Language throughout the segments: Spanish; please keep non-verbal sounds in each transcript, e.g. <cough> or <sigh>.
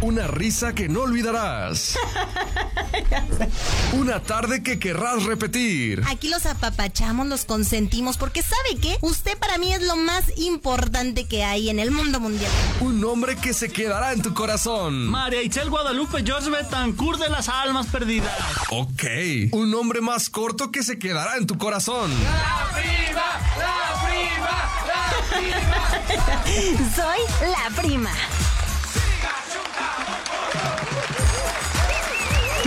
Una risa que no olvidarás. <laughs> Una tarde que querrás repetir. Aquí los apapachamos, los consentimos, porque ¿sabe qué? Usted para mí es lo más importante que hay en el mundo mundial. Un nombre que se quedará en tu corazón. María Itzel Guadalupe George Betancourt de las Almas Perdidas. Ok. Un nombre más corto que se quedará en tu corazón. ¡La prima! ¡La prima! ¡La prima! <laughs> Soy la prima.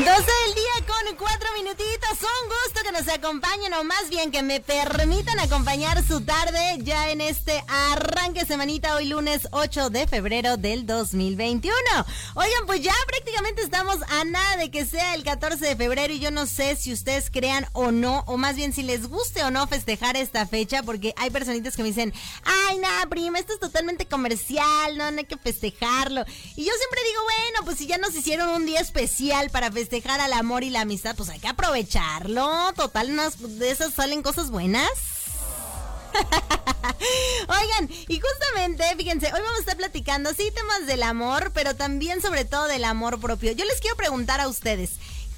12 del día con 4 minutitos. Un gusto que nos acompañen o más bien que me permitan acompañar su tarde ya en este arranque semanita hoy lunes 8 de febrero del 2021. Oigan, pues ya prácticamente estamos a nada de que sea el 14 de febrero y yo no sé si ustedes crean o no, o más bien si les guste o no festejar esta fecha porque hay personitas que me dicen, ay, nada, prima, esto es totalmente comercial, no, hay que festejarlo. Y yo siempre digo, bueno, pues si ya nos hicieron un día especial para festejar al amor y la amistad, pues hay que Total, de esas salen cosas buenas. <laughs> Oigan, y justamente, fíjense, hoy vamos a estar platicando, sí, temas del amor, pero también sobre todo del amor propio. Yo les quiero preguntar a ustedes,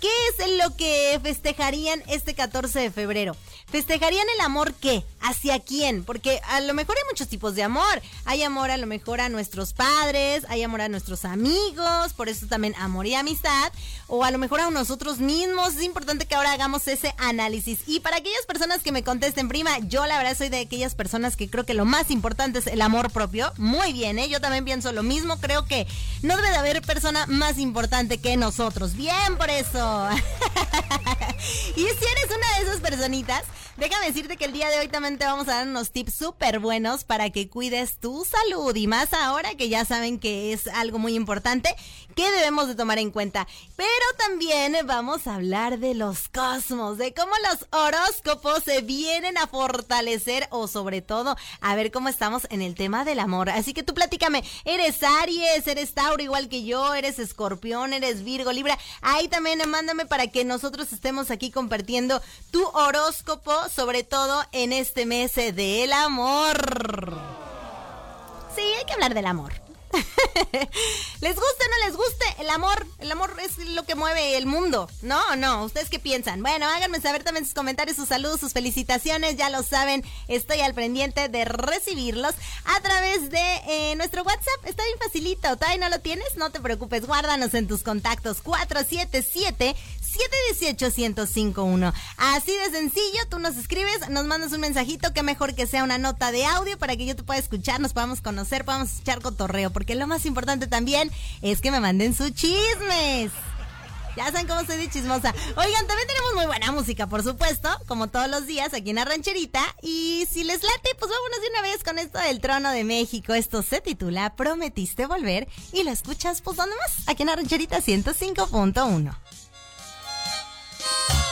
¿qué es lo que festejarían este 14 de febrero? ¿Festejarían el amor qué? ¿Hacia quién? Porque a lo mejor hay muchos tipos de amor. Hay amor a lo mejor a nuestros padres, hay amor a nuestros amigos, por eso también amor y amistad, o a lo mejor a nosotros mismos. Es importante que ahora hagamos ese análisis. Y para aquellas personas que me contesten, prima, yo la verdad soy de aquellas personas que creo que lo más importante es el amor propio. Muy bien, ¿eh? Yo también pienso lo mismo. Creo que no debe de haber persona más importante que nosotros. Bien por eso. <laughs> y si eres una de esas personitas, Déjame decirte que el día de hoy también te vamos a dar unos tips súper buenos para que cuides tu salud. Y más ahora que ya saben que es algo muy importante que debemos de tomar en cuenta. Pero también vamos a hablar de los cosmos, de cómo los horóscopos se vienen a fortalecer o sobre todo a ver cómo estamos en el tema del amor. Así que tú platícame, ¿eres Aries, eres Tauro igual que yo, eres Escorpión, eres Virgo, Libra? Ahí también mándame para que nosotros estemos aquí compartiendo tu horóscopo sobre todo en este mes del amor. Sí, hay que hablar del amor. <laughs> ¿Les guste o no les guste? El amor, el amor es lo que mueve el mundo. No, no, ¿ustedes qué piensan? Bueno, háganme saber también sus comentarios, sus saludos, sus felicitaciones, ya lo saben, estoy al pendiente de recibirlos a través de eh, nuestro WhatsApp. Está bien facilito, ¿todavía no lo tienes? No te preocupes, guárdanos en tus contactos 477 718-1051. Así de sencillo, tú nos escribes, nos mandas un mensajito, que mejor que sea una nota de audio para que yo te pueda escuchar, nos podamos conocer, podamos echar cotorreo, porque lo más importante también es que me manden sus chismes. Ya saben cómo soy de chismosa. Oigan, también tenemos muy buena música, por supuesto, como todos los días aquí en la. Y si les late, pues vámonos de una vez con esto del trono de México. Esto se titula Prometiste volver y lo escuchas, pues ¿dónde más? Aquí en la rancherita 105.1. Thank you.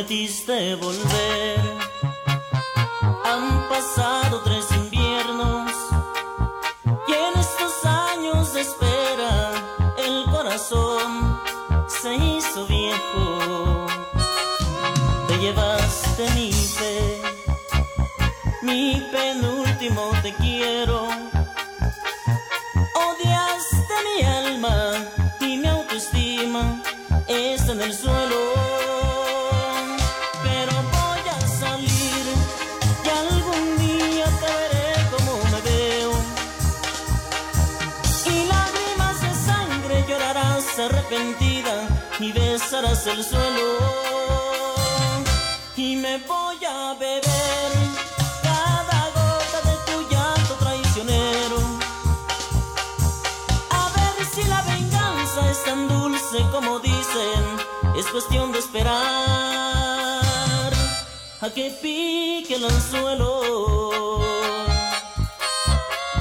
Prometiste volver. El suelo. Y me voy a beber cada gota de tu llanto traicionero. A ver si la venganza es tan dulce como dicen. Es cuestión de esperar a que pique el anzuelo.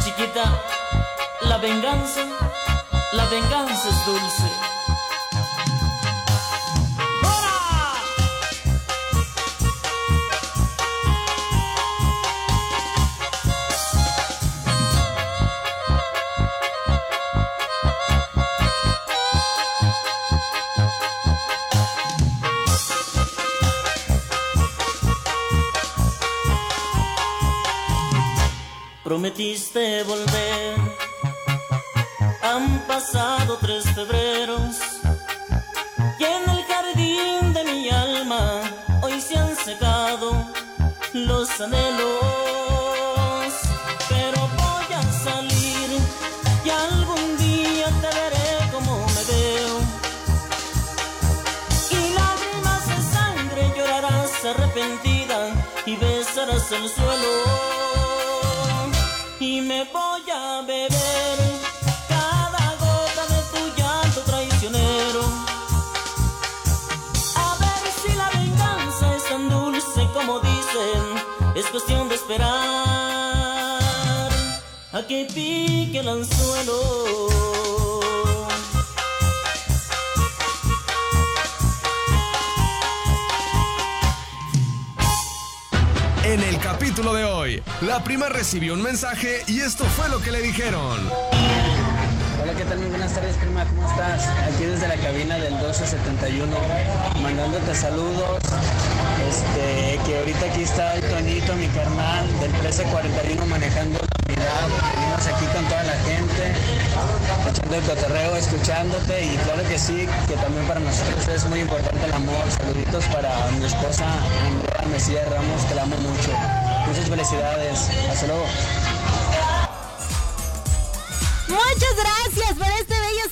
Chiquita la venganza la venganza es dulce. Prometiste volver. Han pasado tres febreros y en el jardín de mi alma hoy se han secado los anhelos. Pero voy a salir y algún día te veré como me veo. Y lágrimas de sangre llorarás arrepentida y besarás el suelo es cuestión de esperar a que pique el anzuelo. En el capítulo de hoy, la prima recibió un mensaje y esto fue lo que le dijeron. Hola, ¿qué tal? Muy buenas tardes, prima. ¿Cómo estás? Aquí desde la cabina del 1271, mandándote saludos. Este, que ahorita aquí está el Tonito, mi carnal, del 1341 manejando la unidad. Venimos aquí con toda la gente, echando el cotorreo, escuchándote y claro que sí, que también para nosotros es muy importante el amor. Saluditos para mi esposa Andrea Mesías Ramos, que la amo mucho. Muchas felicidades. Hasta luego.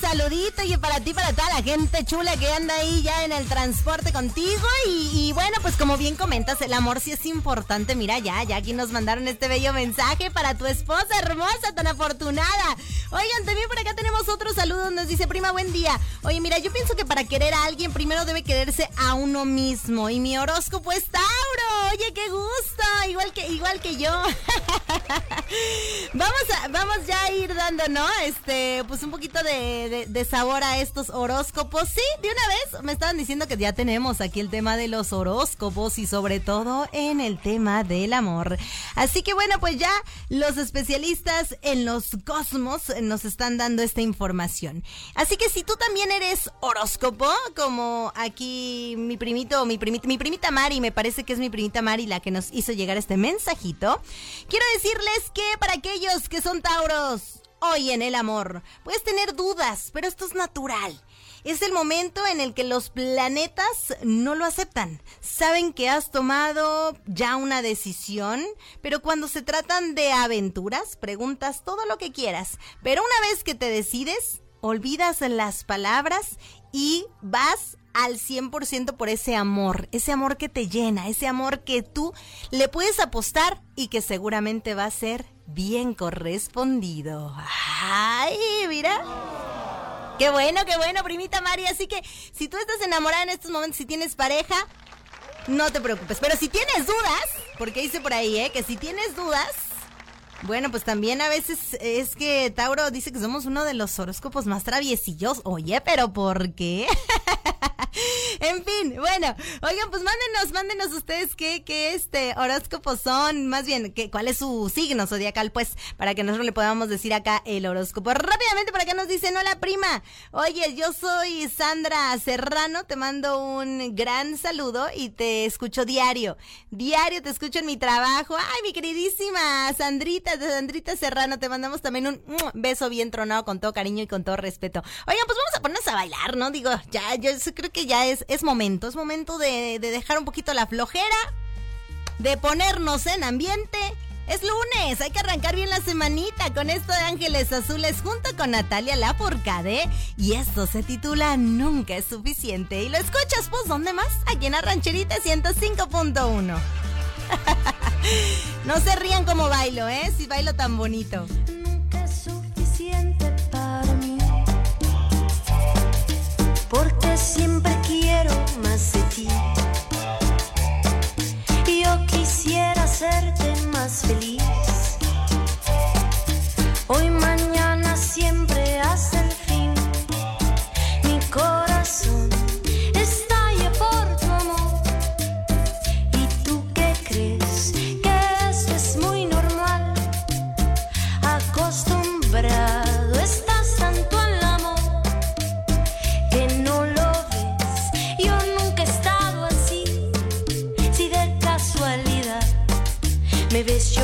Saludito y para ti, para toda la gente chula que anda ahí ya en el transporte contigo. Y, bueno, pues como bien comentas, el amor sí es importante. Mira, ya, ya aquí nos mandaron este bello mensaje para tu esposa hermosa, tan afortunada. Oigan, también por acá tenemos otro saludo. Nos dice, prima, buen día. Oye, mira, yo pienso que para querer a alguien primero debe quererse a uno mismo. Y mi horóscopo es Tauro. Oye, qué gusto. Igual que, igual que yo. <laughs> <laughs> vamos, a, vamos ya ir dando, ¿no? Este, pues un poquito de, sabor a estos horóscopos. Sí, de una vez me estaban diciendo que ya tenemos aquí el tema de los horóscopos y sobre todo en el tema del amor. Así que bueno, pues ya los especialistas en los cosmos nos están dando esta información. Así que si tú también eres horóscopo, como aquí mi primito, mi primita, mi primita Mari, me parece que es mi primita Mari la que nos hizo llegar este mensajito, quiero decirles que para aquellos que son Tauros, Hoy en el amor puedes tener dudas, pero esto es natural. Es el momento en el que los planetas no lo aceptan. Saben que has tomado ya una decisión, pero cuando se tratan de aventuras, preguntas todo lo que quieras. Pero una vez que te decides, olvidas las palabras y vas al 100% por ese amor, ese amor que te llena, ese amor que tú le puedes apostar y que seguramente va a ser bien correspondido. ¡Ay, mira! Qué bueno, qué bueno, primita María. Así que si tú estás enamorada en estos momentos, si tienes pareja, no te preocupes. Pero si tienes dudas, porque dice por ahí, ¿eh? Que si tienes dudas, bueno, pues también a veces es que Tauro dice que somos uno de los horóscopos más traviesillos. Oye, pero ¿por qué? <laughs> en fin, bueno, oigan, pues mándenos, mándenos ustedes qué, qué este horóscopos son, más bien, qué, cuál es su signo zodiacal, pues, para que nosotros le podamos decir acá el horóscopo. Rápidamente, por acá nos dicen, hola prima, oye, yo soy Sandra Serrano, te mando un gran saludo y te escucho diario, diario te escucho en mi trabajo. Ay, mi queridísima Sandrita, de Sandrita Serrano, te mandamos también un beso bien tronado con todo cariño y con todo respeto. Oigan, pues vamos a ponernos a bailar, ¿no? Digo, ya, yo creo que ya es, es momento, es momento de, de dejar un poquito la flojera, de ponernos en ambiente. Es lunes, hay que arrancar bien la semanita con esto de Ángeles Azules junto con Natalia Lafourcade. Y esto se titula Nunca es suficiente. Y lo escuchas, pues, ¿dónde más? Aquí en Arrancherita 105.1. <laughs> no se rían como bailo, ¿eh? Si bailo tan bonito. Nunca es suficiente para mí. Porque siempre quiero más de ti. Yo quisiera hacerte más feliz. Hoy, mañana, Me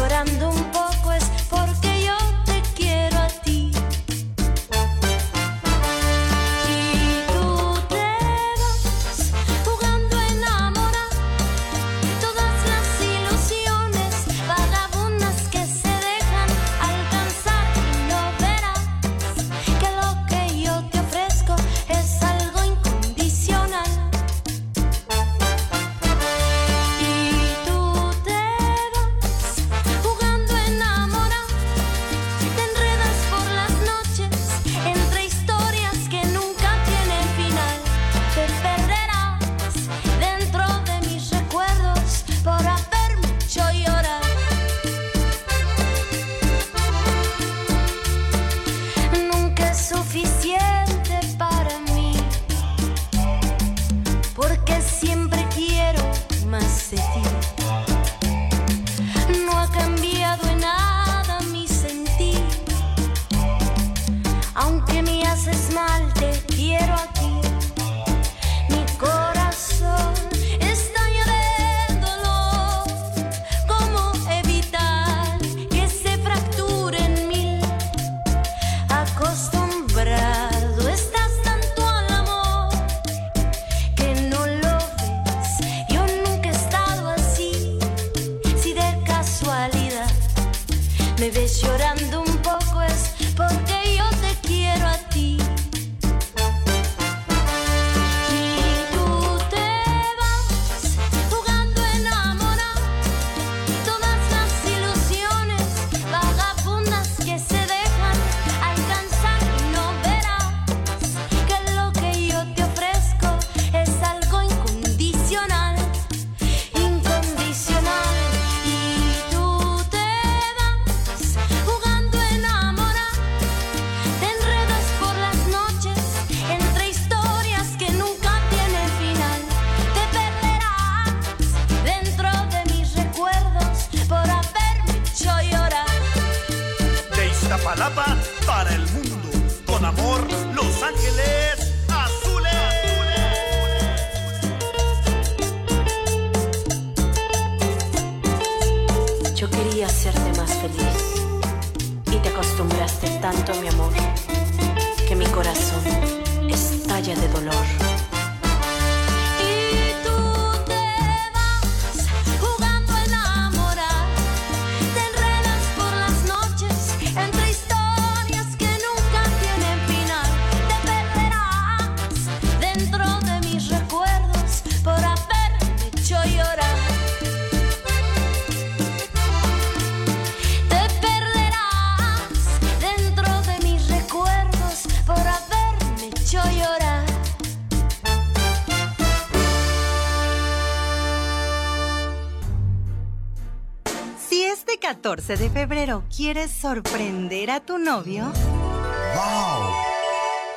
14 de febrero quieres sorprender a tu novio,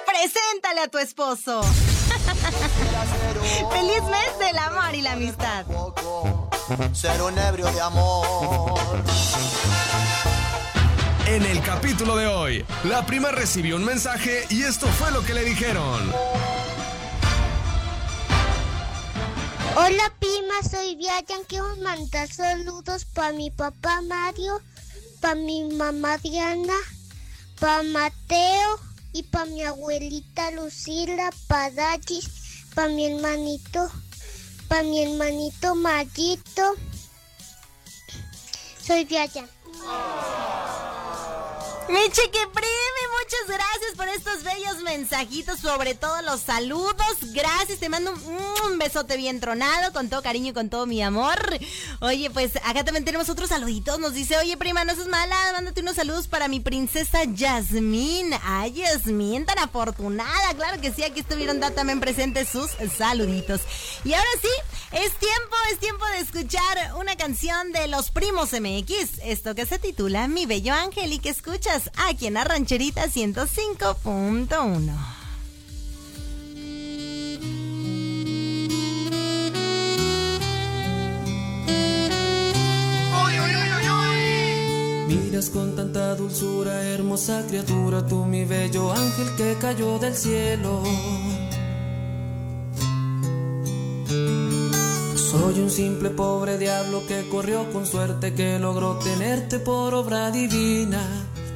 preséntale a tu esposo. <laughs> Feliz mes del amor y la amistad. Ser un ebrio de amor. En el capítulo de hoy, la prima recibió un mensaje y esto fue lo que le dijeron. Hola prima, soy Viayan. Quiero mandar saludos para mi papá Mario, para mi mamá Diana, para Mateo y para mi abuelita Lucila, para Dagis, para mi hermanito, para mi hermanito Mayito. Soy Viayan. Mi chiquiprimi, muchas gracias por estos bellos mensajitos, sobre todo los saludos. Gracias, te mando un, besote bien tronado, con todo cariño y con todo mi amor. Oye, pues acá también tenemos otros saluditos. Nos dice, oye, prima, no seas mala, mándate unos saludos para mi princesa Yasmín. Ay, Yasmín, tan afortunada. Claro que sí, aquí estuvieron también presentes sus saluditos. Y ahora sí, es tiempo, es tiempo de escuchar una canción de los primos MX. Esto que se titula Mi Bello Ángel y que escuchas aquí en la rancherita 105.1. Miras con tanta dulzura, hermosa criatura, tú mi bello ángel que cayó del cielo. Soy un simple pobre diablo que corrió con suerte, que logró tenerte por obra divina,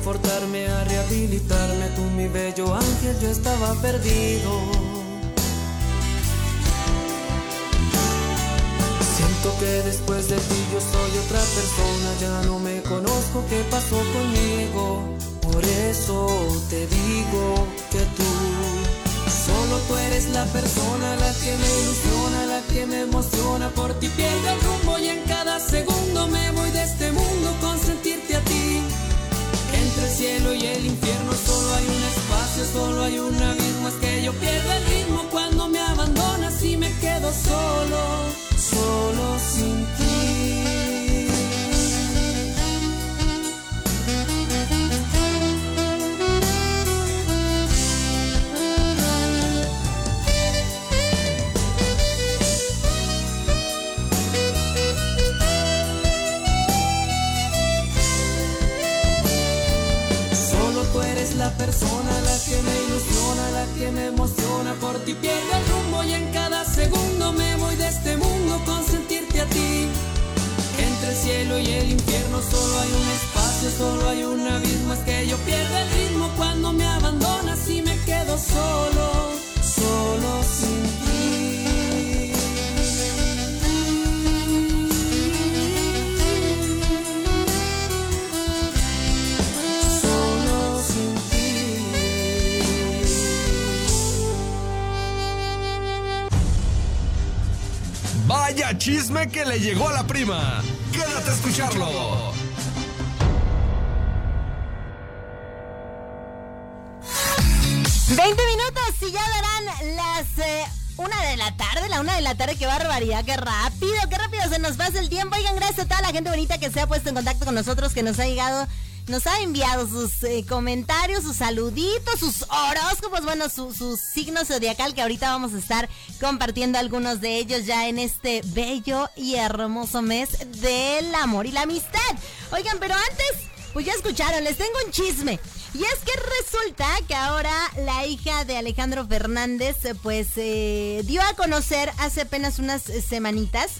A reconfortarme, a rehabilitarme, tú mi bello ángel, yo estaba perdido. Siento que después de ti yo soy otra persona, ya no me conozco qué pasó conmigo. Por eso te digo que tú, solo tú eres la persona, la que me ilusiona, la que me emociona. Por ti persona, la que me ilusiona, la que me emociona. Por ti pierdo el rumbo segundo me voy de este mundo con sentirte a ti. Entre el cielo y el infierno solo hay un espacio, solo hay un abismo. Es que yo pierdo el ritmo cuando me abandonas y me quedo solo, solo sin Chisme que le llegó a la prima. Quédate a escucharlo. Veinte minutos y ya darán las eh, una de la tarde, la una de la tarde, qué barbaridad, qué rápido, qué rápido se nos pasa el tiempo. Oigan, gracias a toda la gente bonita que se ha puesto en contacto con nosotros, que nos ha llegado, nos ha enviado sus eh, comentarios, sus saluditos, sus horóscopos, bueno, su, su signo zodiacal, que ahorita vamos a estar compartiendo algunos de ellos ya en este bello y hermoso mes del amor y la amistad. Oigan, pero antes, pues ya escucharon, les tengo un chisme. Y es que resulta que ahora la hija de Alejandro Fernández, pues eh, dio a conocer hace apenas unas eh, semanitas,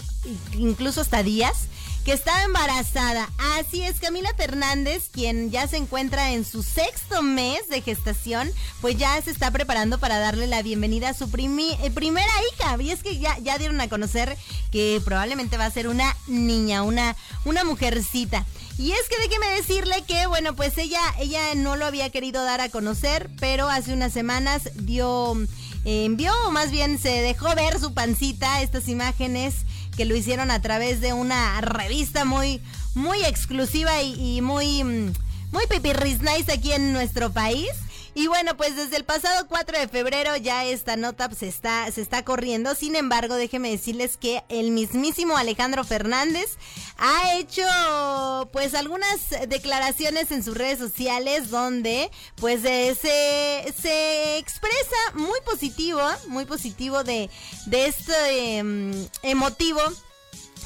incluso hasta días, que estaba embarazada. Así es, Camila Fernández, quien ya se encuentra en su sexto mes de gestación, pues ya se está preparando para darle la bienvenida a su eh, primera hija. Y es que ya, ya dieron a conocer que probablemente va a ser una niña, una, una mujercita. Y es que déjeme decirle que, bueno, pues ella, ella no lo había querido dar a conocer, pero hace unas semanas dio, eh, envió, o más bien se dejó ver su pancita, estas imágenes que lo hicieron a través de una revista muy, muy exclusiva y, muy, mm, muy pipirris nice aquí en nuestro país. Y bueno, pues desde el pasado 4 de febrero ya esta nota pues, se está, se está corriendo. Sin embargo, déjenme decirles que el mismísimo Alejandro Fernández ha hecho pues algunas declaraciones en sus redes sociales donde pues eh, se, se expresa muy positivo, muy positivo de, de este em, emotivo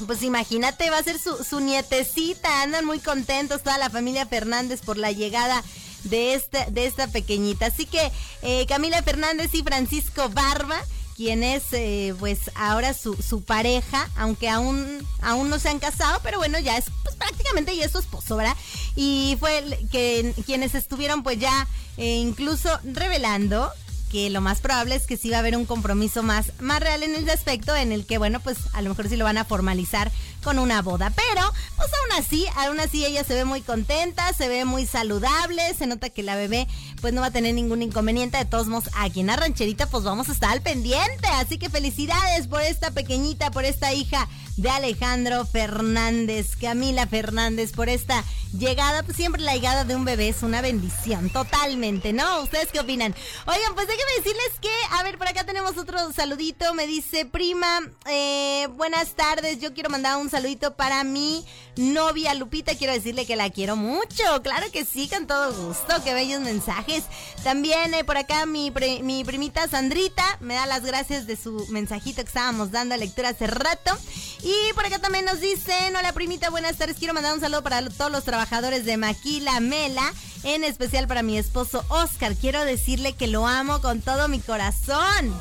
pues imagínate, va a ser su, su nietecita. Andan muy contentos toda la familia Fernández por la llegada de esta, de esta pequeñita. Así que eh, Camila Fernández y Francisco Barba, quien es eh, pues ahora su, su pareja, aunque aún, aún no se han casado, pero bueno, ya es pues prácticamente ya es su esposo, ¿verdad? Y fue el que quienes estuvieron pues ya eh, incluso revelando que lo más probable es que sí va a haber un compromiso más, más real en ese aspecto, en el que, bueno, pues a lo mejor sí lo van a formalizar con una boda. Pero, pues aún así, aún así ella se ve muy contenta, se ve muy saludable, se nota que la bebé pues no va a tener ningún inconveniente. De todos modos, aquí en la rancherita pues vamos a estar al pendiente. Así que felicidades por esta pequeñita, por esta hija de Alejandro Fernández, Camila Fernández, por esta llegada. Pues siempre la llegada de un bebé es una bendición, totalmente, ¿no? ¿Ustedes qué opinan? Oigan, pues déjenme decirles que, a ver, por acá tenemos otro saludito. Me dice, prima, eh, buenas tardes. Yo quiero mandar un saludito para mi novia Lupita. Quiero decirle que la quiero mucho. Claro que sí, con todo gusto. Qué bellos mensajes. También eh, por acá mi, pri- mi primita Sandrita me da las gracias de su mensajito que estábamos dando a lectura hace rato. Y por acá también nos dicen, hola primita, buenas tardes. Quiero mandar un saludo para todos los trabajadores de Maquila Mela. En especial para mi esposo Oscar. Quiero decirle que lo amo con todo mi corazón.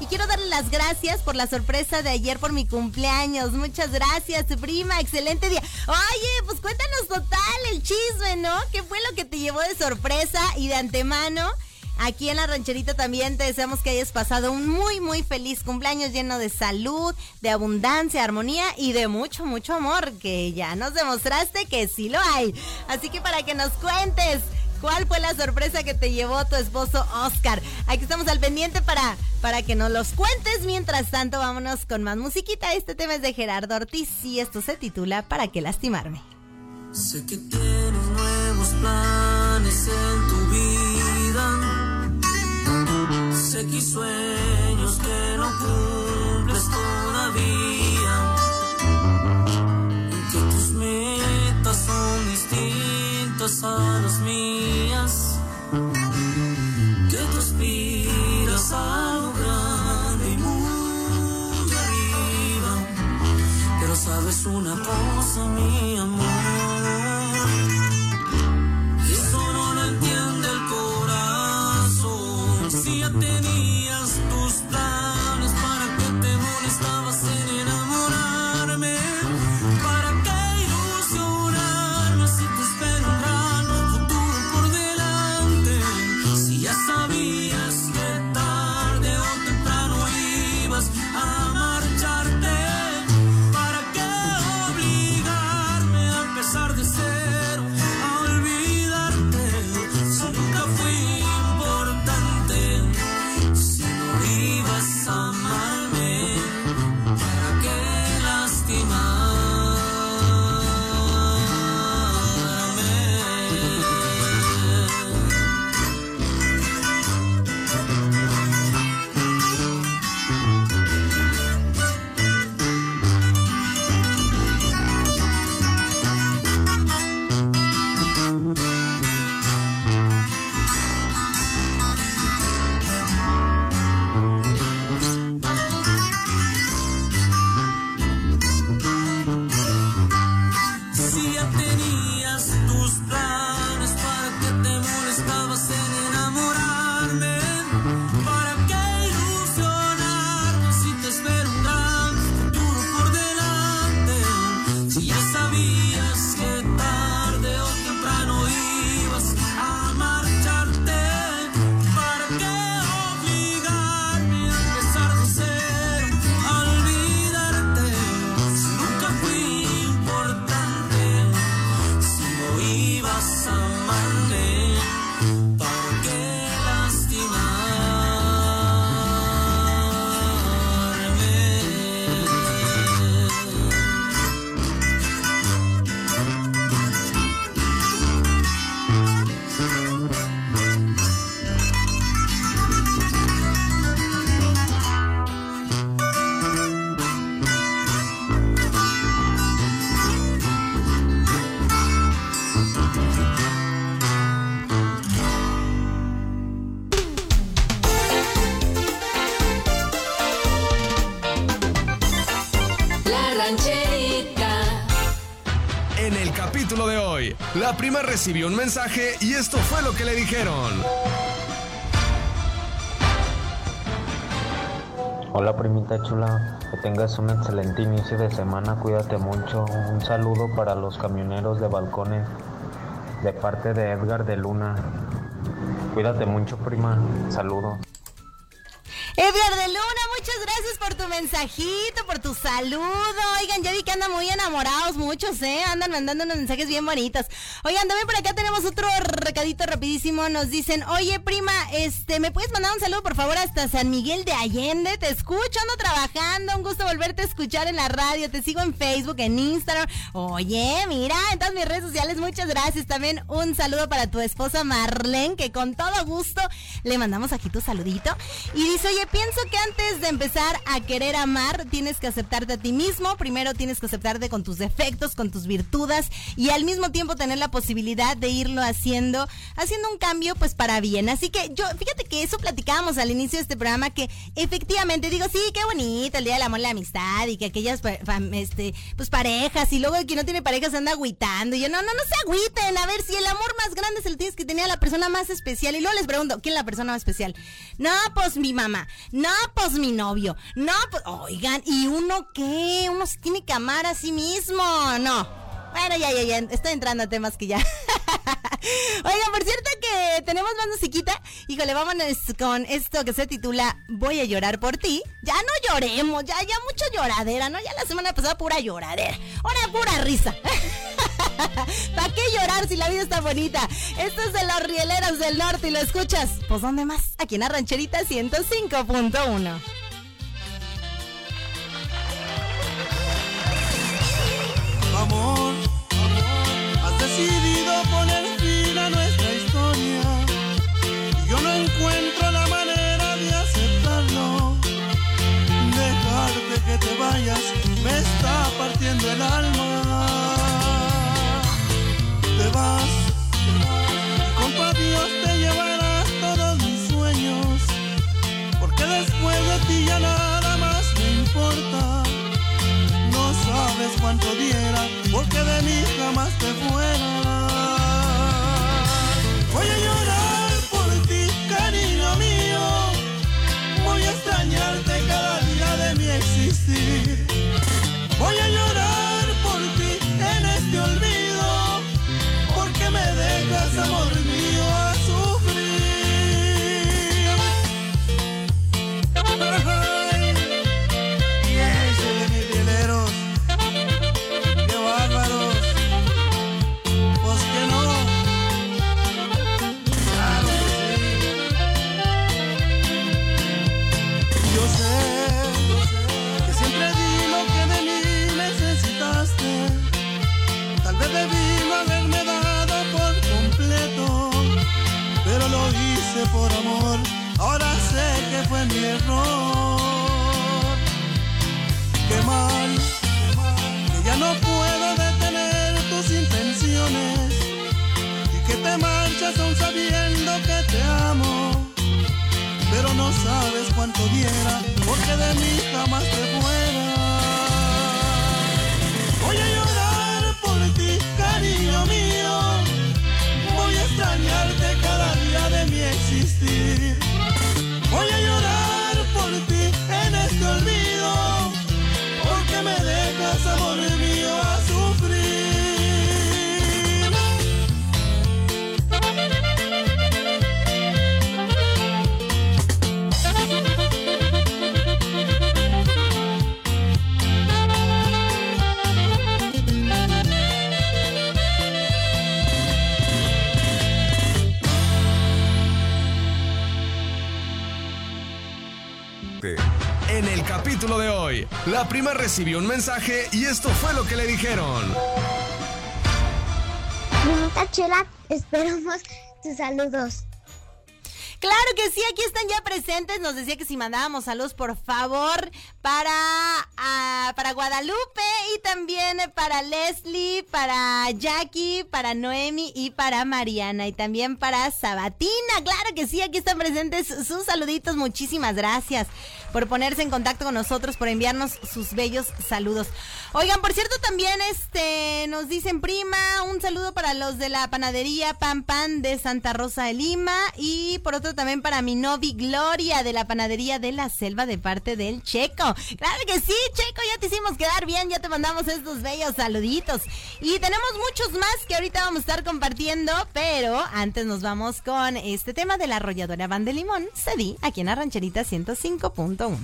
Y quiero darle las gracias por la sorpresa de ayer por mi cumpleaños. Muchas gracias, prima. Excelente día. Oye, pues cuéntanos total el chisme, ¿no? ¿Qué fue lo que te llevó de sorpresa y de antemano? Aquí en la rancherita también te deseamos que hayas pasado un muy, muy feliz cumpleaños lleno de salud, de abundancia, armonía y de mucho, mucho amor, que ya nos demostraste que sí lo hay. Así que para que nos cuentes cuál fue la sorpresa que te llevó tu esposo Oscar. Aquí estamos al pendiente para, para que nos los cuentes. Mientras tanto, vámonos con más musiquita. Este tema es de Gerardo Ortiz y esto se titula ¿Para qué lastimarme? Sé que tienes nuevos planes en tu vida. Sé que sueños que no cumples todavía. Las mías. Que tú aspiras a lo grande y muy arriba. Pero sabes una cosa, mi amor. Yes, recibió un mensaje y esto fue lo que le dijeron. Hola primita chula, que tengas un excelente inicio de semana, cuídate mucho. Un saludo para los camioneros de balcones de parte de Edgar de Luna. Cuídate mucho prima, saludos. Edgar de Luna, muchas gracias por tu mensajito, por tu saludo. Oigan, ya vi que andan muy enamorados muchos, ¿eh? Andan mandando unos mensajes bien bonitos. Oigan, también por acá tenemos otro recadito rapidísimo. Nos dicen, oye, prima, este, ¿me puedes mandar un saludo, por favor, hasta San Miguel de Allende? Te escucho, ando trabajando. Un gusto volverte a escuchar en la radio. Te sigo en Facebook, en Instagram. Oye, mira, en todas mis redes sociales, muchas gracias. También un saludo para tu esposa Marlene, que con todo gusto le mandamos aquí tu saludito. Y dice, oye, pienso que antes de empezar a querer amar, tienes que aceptarte a ti mismo. Primero tienes que aceptarte con tus defectos, con tus virtudes y al mismo tiempo tener la posibilidad de irlo haciendo, haciendo un cambio pues para bien. Así que yo, fíjate que eso platicábamos al inicio de este programa que efectivamente digo, sí, qué bonito el día del amor y la amistad y que aquellas este, pues parejas y luego el que no tiene parejas anda agüitando. Y yo, no, no, no se agüiten. A ver, si el amor más grande se lo tienes que tener a la persona más especial. Y luego les pregunto, ¿quién es la persona más especial? No, pues mi mamá. No, pues mi novio. No, pues, oigan, ¿y uno qué? Uno se tiene que amar a sí mismo. No. Bueno, ya, ya, ya, estoy entrando a temas que ya. <laughs> Oigan, por cierto que tenemos más musiquita. Híjole, vámonos con esto que se titula Voy a llorar por ti. Ya no lloremos, ya, ya mucha lloradera, ¿no? Ya la semana pasada pura lloradera. Ahora pura risa. <laughs> ¿Para qué llorar si la vida está bonita? Esto es de los rieleros del norte y lo escuchas. Pues ¿dónde más? Aquí en Arrancherita 105.1. me está partiendo el alma. Te vas, con Dios te llevarás todos mis sueños. Porque después de ti ya nada más me importa. No sabes cuánto diera, porque de mí jamás te fuera. Cuánto diera, porque de mí jamás la prima recibió un mensaje y esto fue lo que le dijeron. Primita Chela, esperamos tus saludos. Claro que sí, aquí están ya presentes. Nos decía que si mandábamos saludos, por favor, para, ah, para Guadalupe y también para Leslie, para Jackie, para Noemi y para Mariana y también para Sabatina. Claro que sí, aquí están presentes sus saluditos. Muchísimas gracias por ponerse en contacto con nosotros, por enviarnos sus bellos saludos. Oigan, por cierto, también este nos dicen prima, un saludo para los de la panadería Pan Pan de Santa Rosa de Lima y por otro también para mi novi Gloria de la panadería de la Selva de parte del Checo. Claro que sí, Checo, ya te hicimos quedar bien, ya te mandamos estos bellos saluditos. Y tenemos muchos más que ahorita vamos a estar compartiendo, pero antes nos vamos con este tema de la arrolladora Van de Limón, Cedí, aquí en 101.1.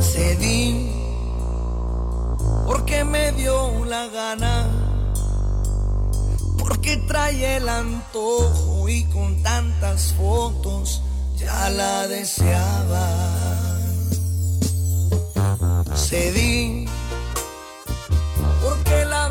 Cedí porque me dio la gana, porque trae el antojo y con tantas fotos ya la deseaba. Cedí porque la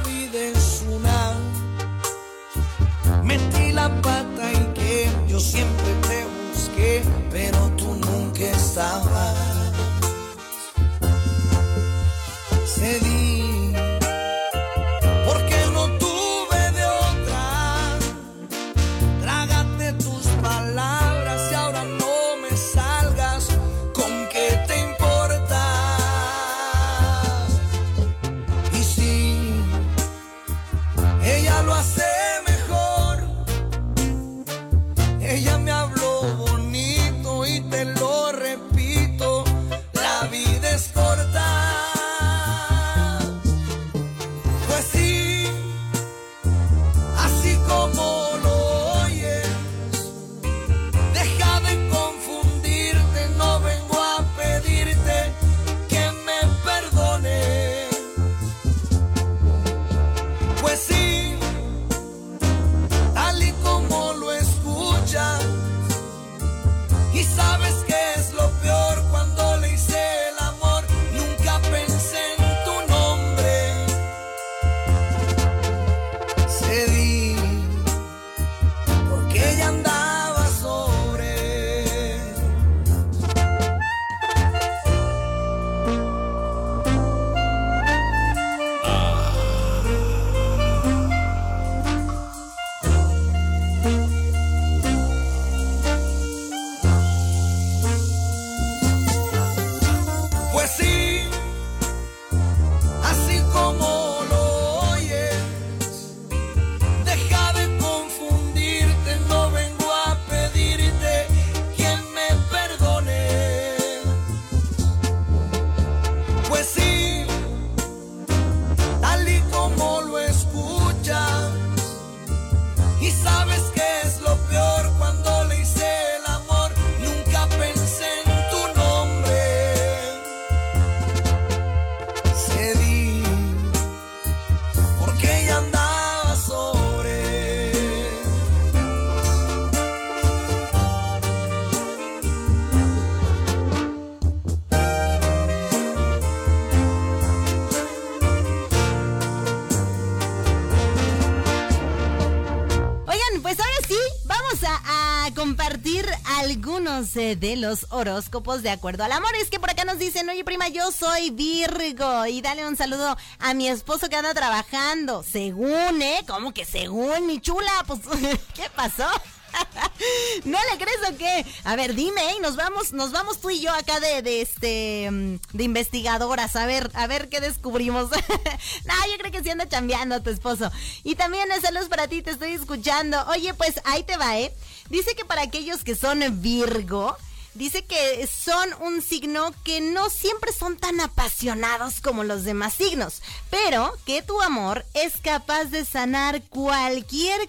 de los horóscopos de acuerdo al amor. Es que por acá nos dicen, oye prima, yo soy Virgo y dale un saludo a mi esposo que anda trabajando. Según, ¿eh? ¿Cómo que según, mi chula? Pues, <laughs> ¿qué pasó? <laughs> ¿No le crees o qué? A ver, dime, ¿eh? nos vamos, nos vamos tú y yo acá de, de este mm, de investigadoras, a ver, a ver qué descubrimos. <laughs> no, yo creo que sí anda chambeando a tu esposo. Y también eh, saludos para ti, te estoy escuchando. Oye, pues ahí te va, eh. Dice que para aquellos que son Virgo, dice que son un signo que no siempre son tan apasionados como los demás signos, pero que tu amor es capaz de sanar cualquier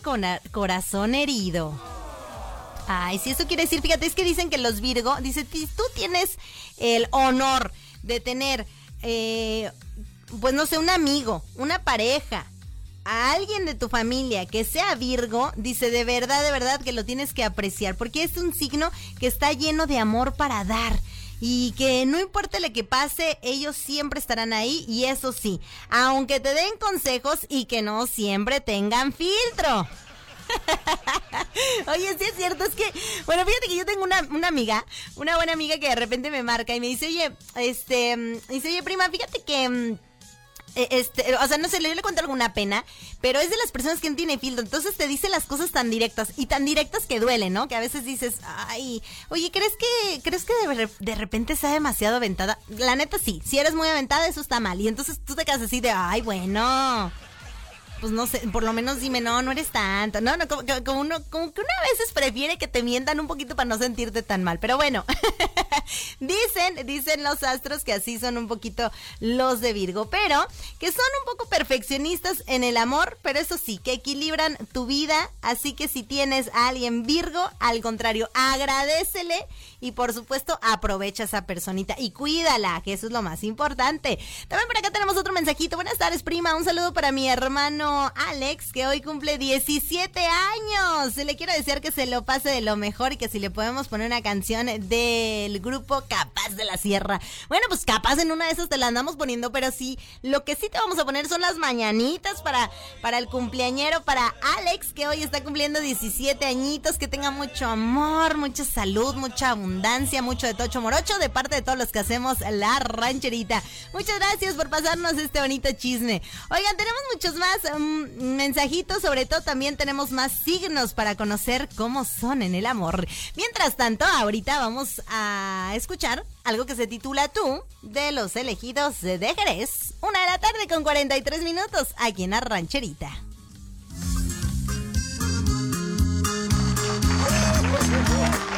corazón herido. Ay, si eso quiere decir, fíjate, es que dicen que los Virgo, dice, "Ti- tú tienes el honor de tener, eh, pues no sé, un amigo, una pareja, a alguien de tu familia que sea Virgo, dice, de verdad, de verdad que lo tienes que apreciar, porque es un signo que está lleno de amor para dar. Y que no importa lo que pase, ellos siempre estarán ahí y eso sí, aunque te den consejos y que no siempre tengan filtro. <laughs> Oye, sí es cierto, es que, bueno, fíjate que yo tengo una, una amiga, una buena amiga que de repente me marca y me dice, oye, este, mm, dice, oye, prima, fíjate que, mm, este, o sea, no sé, yo le cuento alguna pena, pero es de las personas que no tiene filtro, entonces te dice las cosas tan directas y tan directas que duelen, ¿no? Que a veces dices, ay, oye, ¿crees que, crees que de, de repente sea demasiado aventada? La neta sí, si eres muy aventada eso está mal y entonces tú te quedas así de, ay, bueno pues no sé, por lo menos dime, no, no eres tanto. No, no, como, como uno, como que uno a veces prefiere que te mientan un poquito para no sentirte tan mal. Pero bueno, <laughs> dicen, dicen los astros que así son un poquito los de Virgo, pero que son un poco perfeccionistas en el amor, pero eso sí, que equilibran tu vida. Así que si tienes a alguien Virgo, al contrario, agradecele y por supuesto aprovecha esa personita y cuídala, que eso es lo más importante. También por acá tenemos otro mensajito. Buenas tardes, prima. Un saludo para mi hermano Alex, que hoy cumple 17 años. Le quiero decir que se lo pase de lo mejor y que si le podemos poner una canción del grupo Capaz de la Sierra. Bueno, pues capaz en una de esas te la andamos poniendo, pero sí, lo que sí te vamos a poner son las mañanitas para, para el cumpleañero, para Alex, que hoy está cumpliendo 17 añitos, que tenga mucho amor, mucha salud, mucha abundancia, mucho de tocho morocho de parte de todos los que hacemos la rancherita. Muchas gracias por pasarnos este bonito chisme. Oigan, tenemos muchos más mm, mensajitos, sobre todo también tenemos más signos para conocer cómo son en el amor. Mientras tanto, ahorita vamos a escuchar algo que se titula Tú de los elegidos de Jerez. Una de la tarde con 43 minutos aquí en la rancherita. Eres <laughs>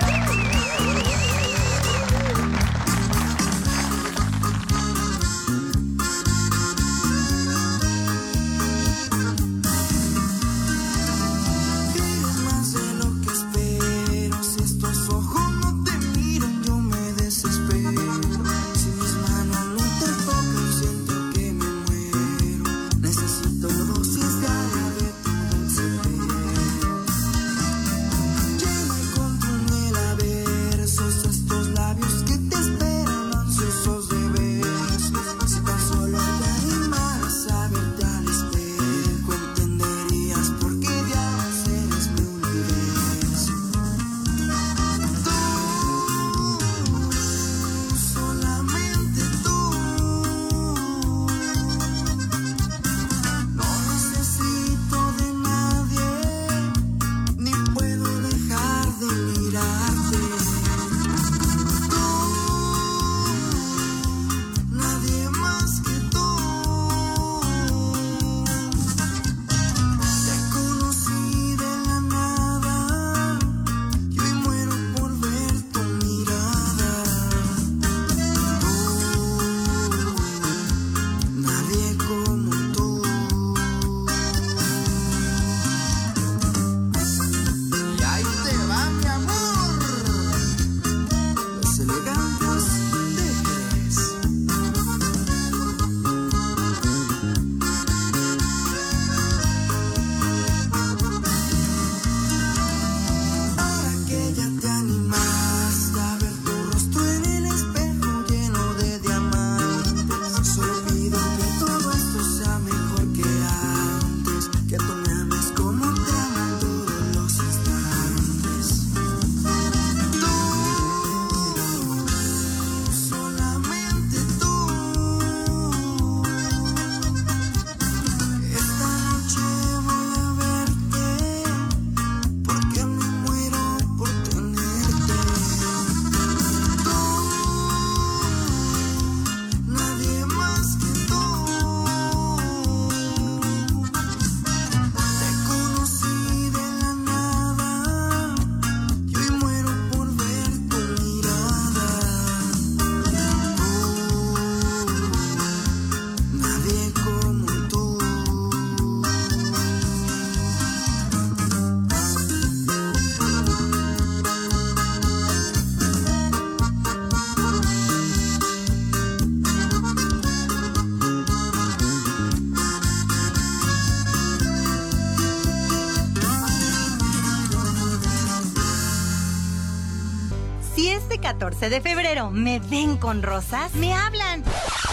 14 de febrero me ven con rosas, me hablan.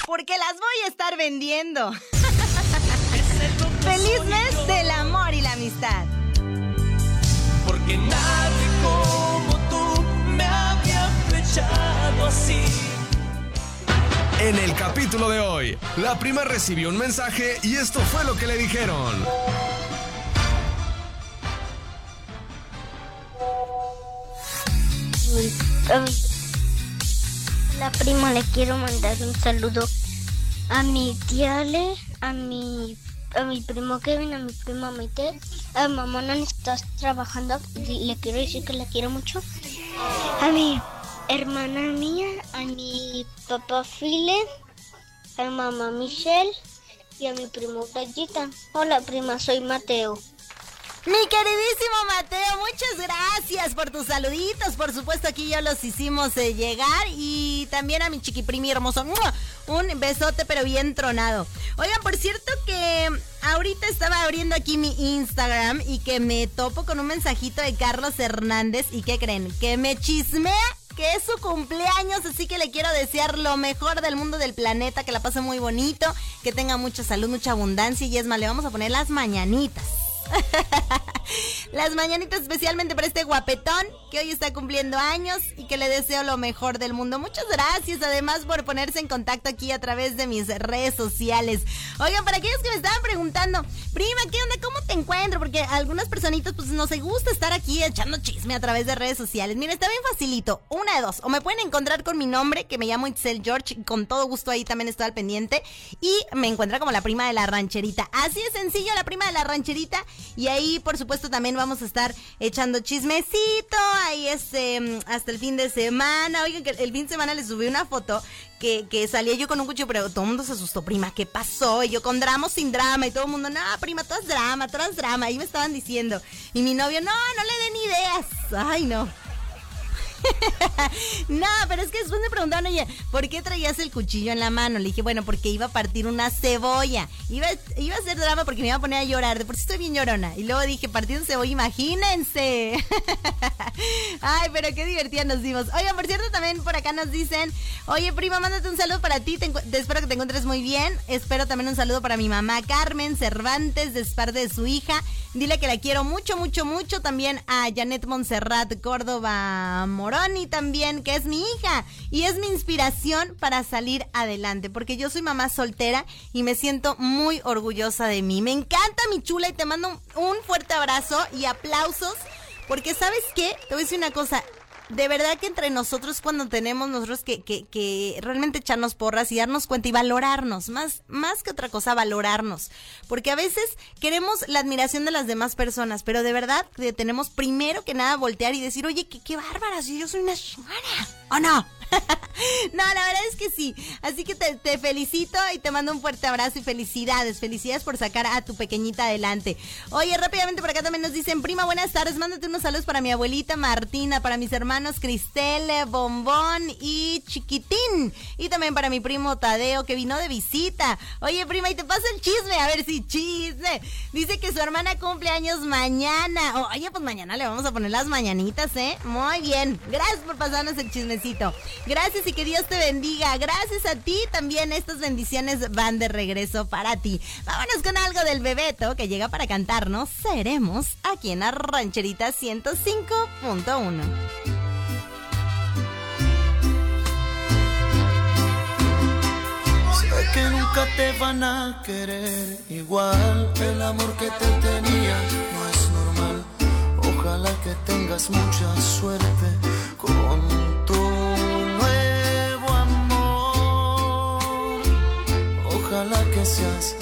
Porque las voy a estar vendiendo. <laughs> ¡Feliz mes del amor y la amistad! Porque nadie como tú me había flechado así. En el capítulo de hoy, la prima recibió un mensaje y esto fue lo que le dijeron. Quiero mandar un saludo a mi tía Ale, a mi, a mi primo Kevin, a mi prima Maite, a mamá no está trabajando le quiero decir que la quiero mucho, a mi hermana mía, a mi papá File, a mamá Michelle y a mi primo Gallita. Hola prima, soy Mateo. Mi queridísimo Mateo, muchas gracias por tus saluditos. Por supuesto, aquí ya los hicimos eh, llegar. Y también a mi chiquiprimi hermoso. Un besote, pero bien tronado. Oigan, por cierto que ahorita estaba abriendo aquí mi Instagram y que me topo con un mensajito de Carlos Hernández y ¿qué creen? Que me chismea que es su cumpleaños, así que le quiero desear lo mejor del mundo del planeta, que la pase muy bonito, que tenga mucha salud, mucha abundancia y es más, le vamos a poner las mañanitas. <laughs> Las mañanitas especialmente para este guapetón que hoy está cumpliendo años y que le deseo lo mejor del mundo. Muchas gracias además por ponerse en contacto aquí a través de mis redes sociales. Oigan, para aquellos que me estaban preguntando, prima, ¿qué onda? ¿Cómo te encuentro? Porque a algunas personitas pues no se gusta estar aquí echando chisme a través de redes sociales. Mira, está bien facilito. Una de dos. O me pueden encontrar con mi nombre, que me llamo Itzel George. Con todo gusto ahí también estoy al pendiente. Y me encuentra como la prima de la rancherita. Así de sencillo, la prima de la rancherita. Y ahí, por supuesto, también vamos a estar echando chismecito. Ahí este, hasta el fin de semana. Oigan, que el fin de semana les subí una foto que, que salía yo con un cuchillo, pero todo el mundo se asustó, prima, ¿qué pasó? Y yo con drama sin drama. Y todo el mundo, no, prima, todo es drama, todo es drama. Ahí me estaban diciendo. Y mi novio, no, no le den ideas. Ay, no. <laughs> no, pero es que después me preguntaron, oye, ¿por qué traías el cuchillo en la mano? Le dije, bueno, porque iba a partir una cebolla. Iba, iba a hacer drama porque me iba a poner a llorar. De por sí estoy bien llorona. Y luego dije, partir una cebolla, imagínense. <laughs> Ay, pero qué divertida nos dimos. Oye, por cierto, también por acá nos dicen, oye, prima, mándate un saludo para ti. Te, espero que te encuentres muy bien. Espero también un saludo para mi mamá Carmen Cervantes, de parte de su hija. Dile que la quiero mucho, mucho, mucho. También a Janet Montserrat Córdoba Moroni también, que es mi hija. Y es mi inspiración para salir adelante. Porque yo soy mamá soltera y me siento muy orgullosa de mí. Me encanta mi chula y te mando un, fuerte abrazo y aplausos. Porque sabes qué, te voy a decir una cosa, de verdad que entre nosotros cuando tenemos nosotros que, que, realmente echarnos porras y darnos cuenta y valorarnos, más, más que otra cosa, valorarnos. Porque a veces queremos la admiración de las demás personas, pero de verdad que tenemos primero que nada voltear y decir, oye, qué, qué si yo soy una chingona. ¿O no? <laughs> no, la verdad es que sí. Así que te, te, felicito y te mando un fuerte abrazo y felicidades. Felicidades por sacar a tu pequeñita adelante. Oye, rápidamente por acá también nos dicen, prima, buenas tardes. Mándate unos saludos para mi abuelita Martina, para mis hermanos Cristele, Bombón y Chiquitín. Y también para mi primo Tadeo que vino de visita. Oye, prima, y te pasa el chisme. A ver si chisme. Dice que su hermana cumple años mañana. Oye, pues mañana le vamos a poner las mañanitas, ¿eh? Muy bien. Gracias por pasarnos el chismecito. Gracias y que Dios te bendiga. Gracias a ti también estas bendiciones van de regreso para ti. Vámonos con algo del Bebeto que llega para cantarnos. Seremos aquí en la Rancherita 105.1. que nunca te van a querer igual. El amor que te tenía no es normal. Ojalá que tengas mucha suerte con tu nuevo amor. Ojalá que seas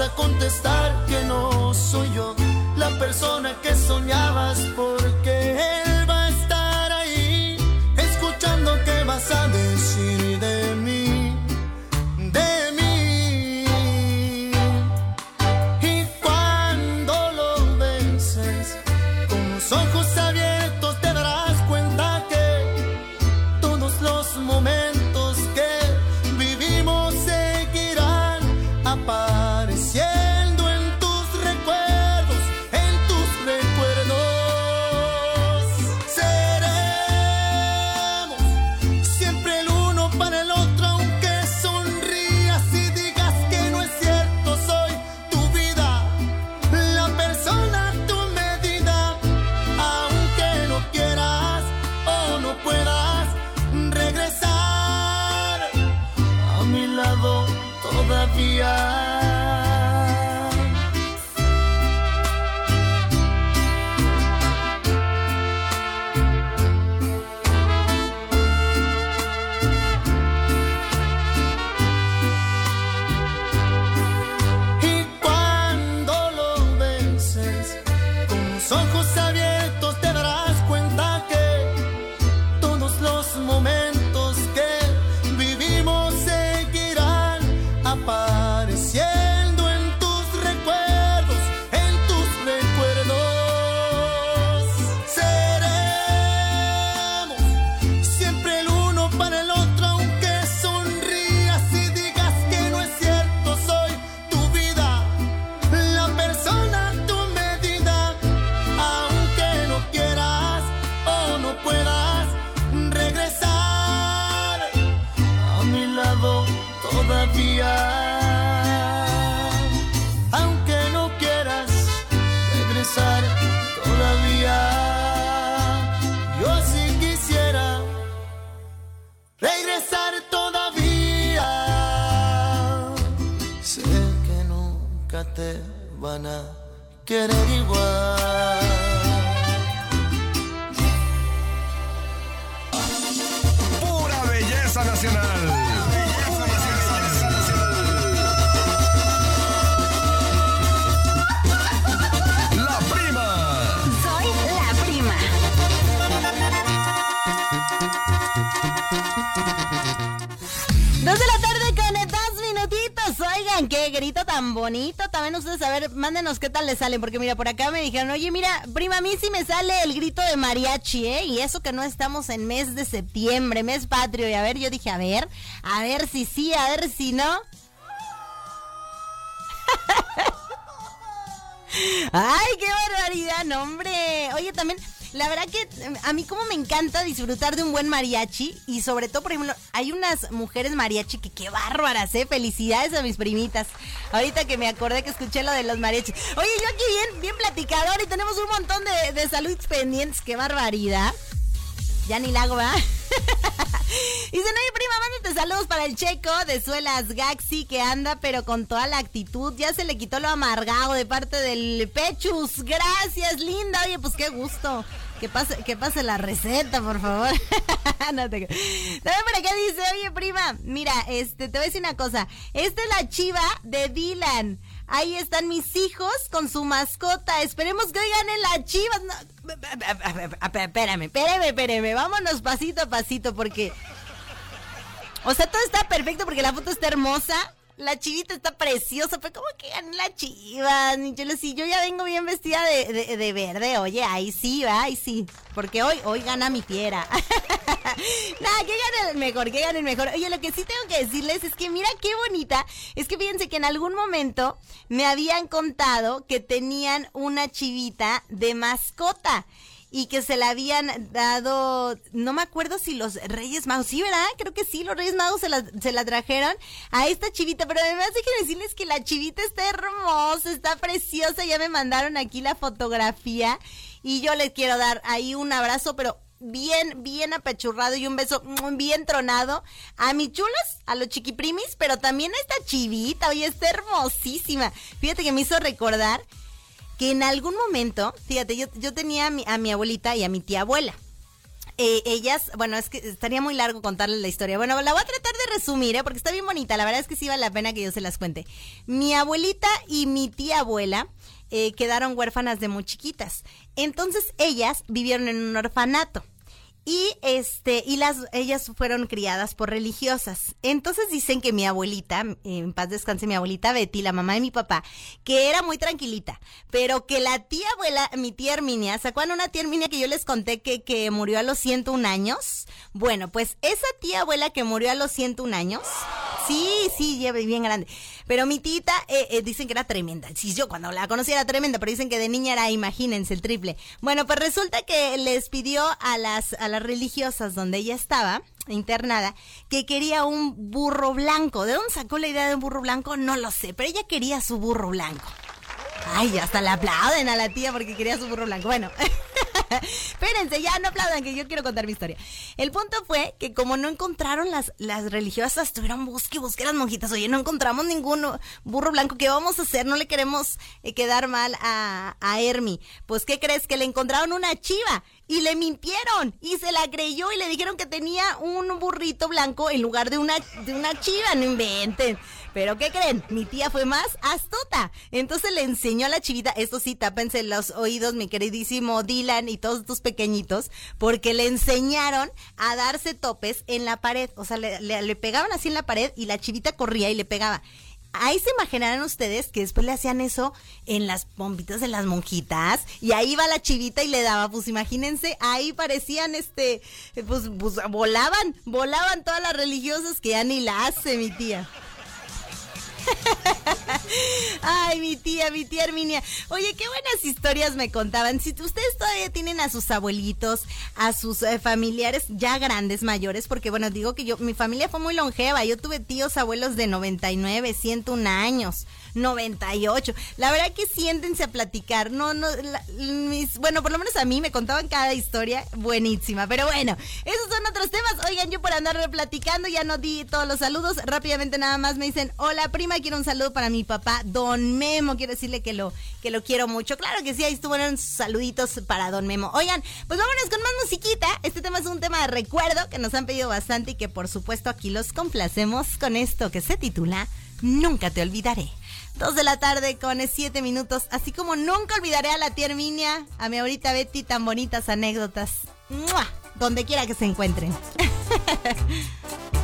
a contestar que no soy yo la persona que soñabas porque todavía. Y bonito. También ustedes, a ver, mándenos qué tal les sale. Porque mira, por acá me dijeron, oye, mira, prima, a mí sí me sale el grito de mariachi, ¿eh? Y eso que no estamos en mes de septiembre, mes patrio. Y a ver, yo dije, a ver, a ver si sí, a ver si no. <laughs> Ay, qué barbaridad, no, hombre. Oye, también, la verdad que a mí como me encanta disfrutar de un buen mariachi y sobre todo, por ejemplo, hay unas mujeres mariachi que qué bárbaras, ¿eh? Felicidades a mis primitas. Ahorita que me acordé que escuché lo de los mariachis. Oye, yo aquí bien, bien platicador y tenemos un montón de, de salud pendientes, qué barbaridad. Ya ni la hago, ¿verdad? <laughs> Dice, no, prima, mándate saludos para el checo de Suelas Gaxi que anda, pero con toda la actitud. Ya se le quitó lo amargado de parte del Pechus. Gracias, linda. Oye, pues qué gusto. Que pase, que pase la receta, por favor. <laughs> no te... También por acá dice, oye, prima, mira, este, te voy a decir una cosa. Esta es la chiva de Dylan. Ahí están mis hijos con su mascota. Esperemos que hoy ganen las chivas. No, espérame, espérame, espérame. Vámonos pasito a pasito porque... O sea, todo está perfecto porque la foto está hermosa. La chivita está preciosa, pero ¿cómo que ganan las chivas? Yo, si yo ya vengo bien vestida de, de, de verde, oye, ahí sí, va, ahí sí. Porque hoy, hoy gana mi fiera. <laughs> Nada, que gane el mejor, que gane el mejor. Oye, lo que sí tengo que decirles es que mira qué bonita. Es que fíjense que en algún momento me habían contado que tenían una chivita de mascota y que se la habían dado, no me acuerdo si los Reyes Magos, sí, ¿verdad? Creo que sí, los Reyes Magos se la, se la trajeron a esta chivita, pero además déjenme decirles que la chivita está hermosa, está preciosa, ya me mandaron aquí la fotografía y yo les quiero dar ahí un abrazo, pero bien, bien apachurrado y un beso bien tronado a mis chulas, a los chiquiprimis, pero también a esta chivita, oye, está hermosísima. Fíjate que me hizo recordar que en algún momento, fíjate, yo, yo tenía a mi, a mi abuelita y a mi tía abuela. Eh, ellas, bueno, es que estaría muy largo contarles la historia. Bueno, la voy a tratar de resumir, ¿eh? porque está bien bonita. La verdad es que sí vale la pena que yo se las cuente. Mi abuelita y mi tía abuela eh, quedaron huérfanas de muy chiquitas. Entonces ellas vivieron en un orfanato. Y este, y las, ellas fueron criadas por religiosas. Entonces dicen que mi abuelita, en paz descanse mi abuelita Betty, la mamá de mi papá, que era muy tranquilita, pero que la tía abuela, mi tía Herminia, ¿se acuerdan una tía Herminia que yo les conté que, que murió a los 101 años? Bueno, pues esa tía abuela que murió a los 101 años, sí, sí, bien grande. Pero mi tita, eh, eh, dicen que era tremenda. Sí, yo cuando la conocí era tremenda, pero dicen que de niña era, imagínense, el triple. Bueno, pues resulta que les pidió a las, a las religiosas donde ella estaba, internada, que quería un burro blanco. ¿De dónde sacó la idea de un burro blanco? No lo sé, pero ella quería su burro blanco. Ay, hasta le aplauden a la tía porque quería su burro blanco. Bueno, <laughs> <laughs> espérense, ya no aplaudan que yo quiero contar mi historia. El punto fue que como no encontraron las, las religiosas, estuvieron busque, busque las monjitas. Oye, no encontramos ningún burro blanco. ¿Qué vamos a hacer? No le queremos eh, quedar mal a, a Hermi. Pues, ¿qué crees? Que le encontraron una chiva y le mintieron y se la creyó y le dijeron que tenía un burrito blanco en lugar de una, de una chiva, no inventen. Pero ¿qué creen? Mi tía fue más astuta. Entonces le enseñó a la chivita, esto sí, tápense los oídos, mi queridísimo Dylan y todos tus pequeñitos, porque le enseñaron a darse topes en la pared. O sea, le, pegaban así en la pared y la chivita corría y le pegaba. Ahí se imaginarán ustedes que después le hacían eso en las pompitas de las monjitas y ahí va la chivita y le daba, pues imagínense, ahí parecían este, pues, pues volaban, volaban todas las religiosas que ya ni la hace mi tía. Ay, mi tía, mi tía Herminia. Oye, qué buenas historias me contaban. Si ustedes todavía tienen a sus abuelitos, a sus eh, familiares ya grandes, mayores, porque bueno, digo que yo, mi familia fue muy longeva. Yo tuve tíos, abuelos de 99, 101 años. 98. La verdad que siéntense a platicar. No, no, mis, bueno, por lo menos a mí me contaban cada historia buenísima. Pero bueno, esos son otros temas. Oigan, yo por andar platicando ya no di todos los saludos. Rápidamente nada más me dicen, hola prima, quiero un saludo para mi papá, don Memo. Quiero decirle que lo, que lo quiero mucho. Claro que sí, ahí estuvieron saluditos para don Memo. Oigan, pues vámonos con más musiquita. Este tema es un tema de recuerdo que nos han pedido bastante y que por supuesto aquí los complacemos con esto que se titula Nunca te olvidaré. Dos de la tarde con siete minutos, así como nunca olvidaré a la tía a mi ahorita Betty, tan bonitas anécdotas. ¡Mua! Donde quiera que se encuentren. <laughs>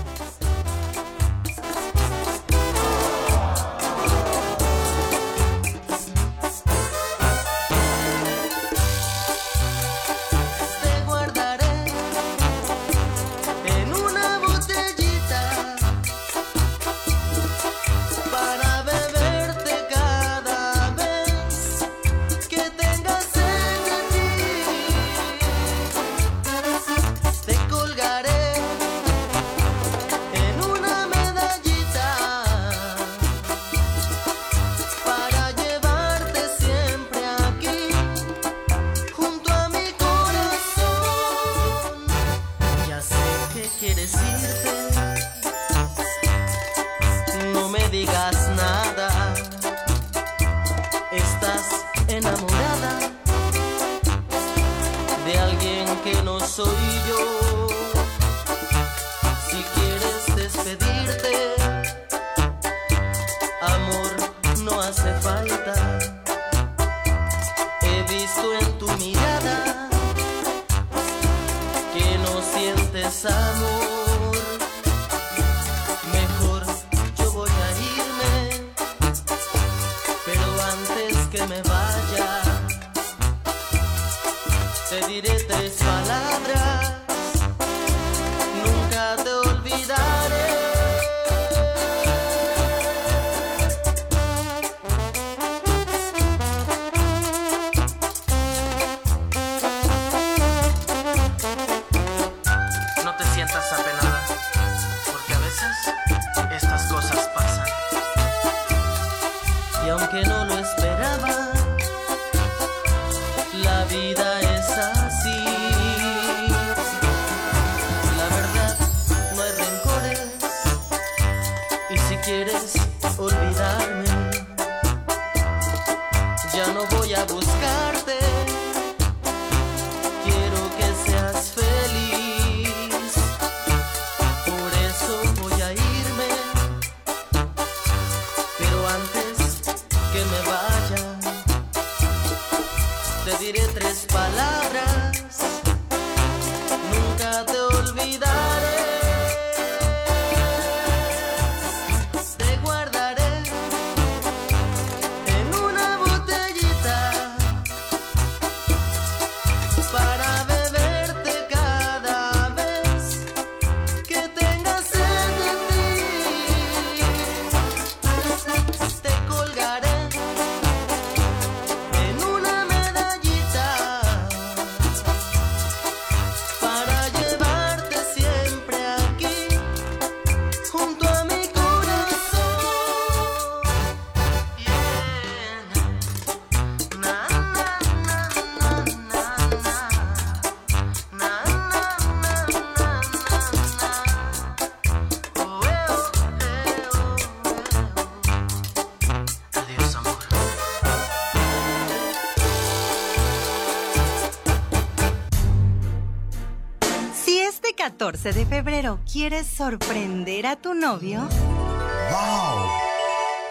14 de febrero quieres sorprender a tu novio,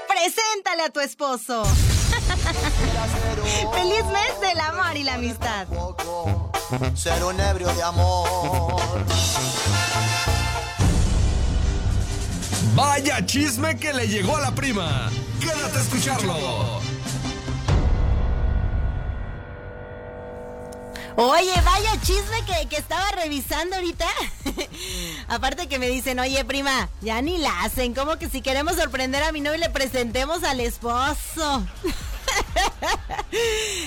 preséntale a tu esposo. <laughs> Feliz mes del amor y la amistad. Ser un ebrio de amor. Vaya chisme que le llegó a la prima. Quédate a escucharlo. Oye, vaya chisme que, que estaba revisando ahorita. Que me dicen, oye prima, ya ni la hacen. Como que si queremos sorprender a mi novio le presentemos al esposo. <laughs>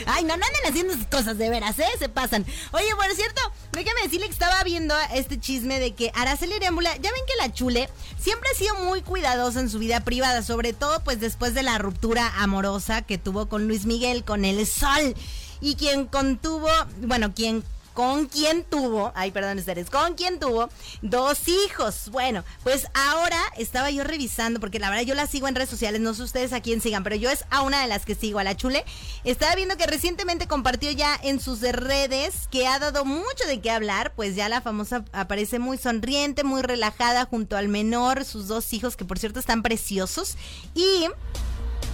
Ay, no, no anden haciendo cosas de veras, ¿eh? Se pasan. Oye, por cierto, déjame decirle que estaba viendo este chisme de que Araceli Arámbula, ya ven que la chule siempre ha sido muy cuidadosa en su vida privada, sobre todo pues después de la ruptura amorosa que tuvo con Luis Miguel, con el sol. Y quien contuvo, bueno, quien con quien tuvo, ay, perdón, ustedes, con quien tuvo dos hijos. Bueno, pues ahora estaba yo revisando, porque la verdad yo la sigo en redes sociales, no sé ustedes a quién sigan, pero yo es a una de las que sigo, a la Chule. Estaba viendo que recientemente compartió ya en sus redes que ha dado mucho de qué hablar, pues ya la famosa aparece muy sonriente, muy relajada junto al menor, sus dos hijos, que por cierto están preciosos. Y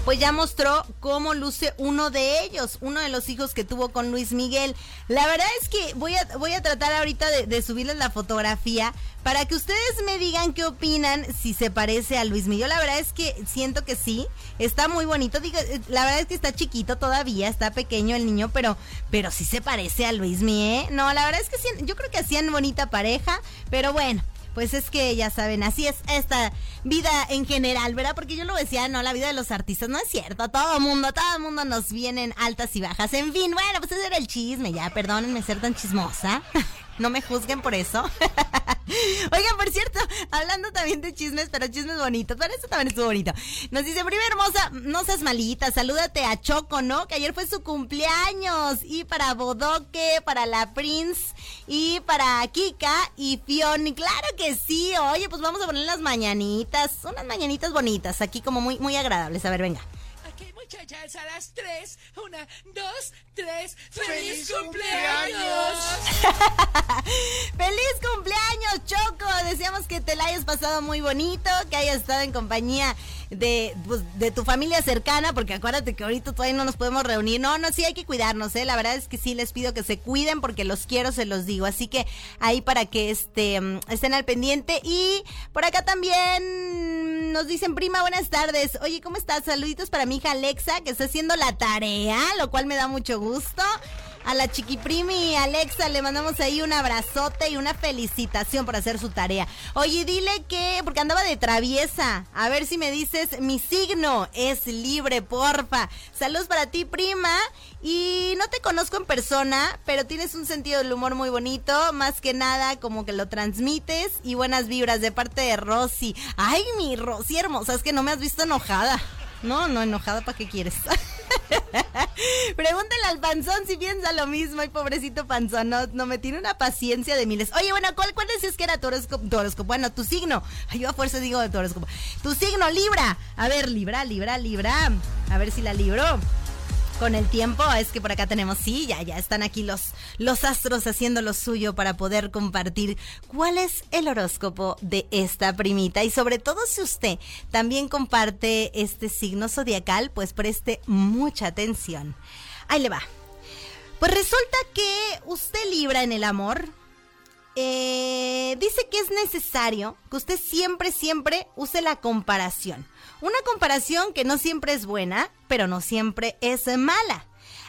pues ya mostró cómo luce uno de ellos, uno de los hijos que tuvo con Luis Miguel. La verdad es que voy a, voy a tratar ahorita de, subirles la fotografía para que ustedes me digan qué opinan si se parece a Luis Miguel. La verdad es que siento que sí, está muy bonito. Digo, eh, la verdad es que está chiquito todavía, está pequeño el niño, pero, pero sí se parece a Luis Miguel. No, la verdad es que sí, yo creo que hacían bonita pareja, pero bueno pues es que ya saben, así es esta vida en general, ¿verdad? Porque yo lo decía, no, la vida de los artistas no es cierto, todo mundo, todo mundo nos vienen altas y bajas. En fin, bueno, pues ese era el chisme, ya, perdónenme ser tan chismosa. No me juzguen por eso. <laughs> Oigan, por cierto, hablando también de chismes, pero chismes bonitos, pero eso también estuvo bonito. Nos dice, prima hermosa, no seas malita, salúdate a Choco, ¿no? Que ayer fue su cumpleaños. Y para Bodoque, para la Prince, y para Kika y Fion. Claro que sí, oye, pues vamos a poner las mañanitas, unas mañanitas bonitas, aquí como muy, muy agradables. A ver, venga. Ok, muchachas, a las tres. Una, dos, tres. ¡Feliz, cumpleaños! <laughs> ¡Feliz cumpleaños, Choco! Deseamos que te la hayas pasado muy bonito, que hayas estado en compañía de, pues, de tu familia cercana, porque acuérdate que ahorita todavía no nos podemos reunir. No, no, sí hay que cuidarnos, ¿eh? La verdad es que sí les pido que se cuiden porque los quiero, se los digo. Así que ahí para que este, mm, estén al pendiente. Y por acá también nos dicen, prima, buenas tardes. Oye, ¿cómo estás? Saluditos para mi hija Alexa, que está haciendo la tarea, lo cual me da mucho gusto. A la chiquiprimi Alexa le mandamos ahí un abrazote y una felicitación por hacer su tarea. Oye, dile que, porque andaba de traviesa, a ver si me dices, mi signo es libre, porfa. Saludos para ti, prima. Y no te conozco en persona, pero tienes un sentido del humor muy bonito, más que nada como que lo transmites y buenas vibras de parte de Rosy. Ay, mi Rosy hermosa, es que no me has visto enojada. No, no enojada, ¿para qué quieres? <laughs> Pregúntale al panzón si piensa lo mismo. Ay, pobrecito panzón, no, no me tiene una paciencia de miles. Oye, bueno, ¿cuál, cuál decías que era tu horóscopo? Bueno, tu signo. Ay, yo a fuerza digo de tu. Tu signo, Libra. A ver, Libra, Libra, Libra. A ver si la libró con el tiempo es que por acá tenemos, sí, ya, ya están aquí los, los astros haciendo lo suyo para poder compartir cuál es el horóscopo de esta primita. Y sobre todo si usted también comparte este signo zodiacal, pues preste mucha atención. Ahí le va. Pues resulta que usted libra en el amor. eh, dice que es necesario que usted siempre, siempre use la comparación. Una comparación que no siempre es buena, pero no siempre es mala.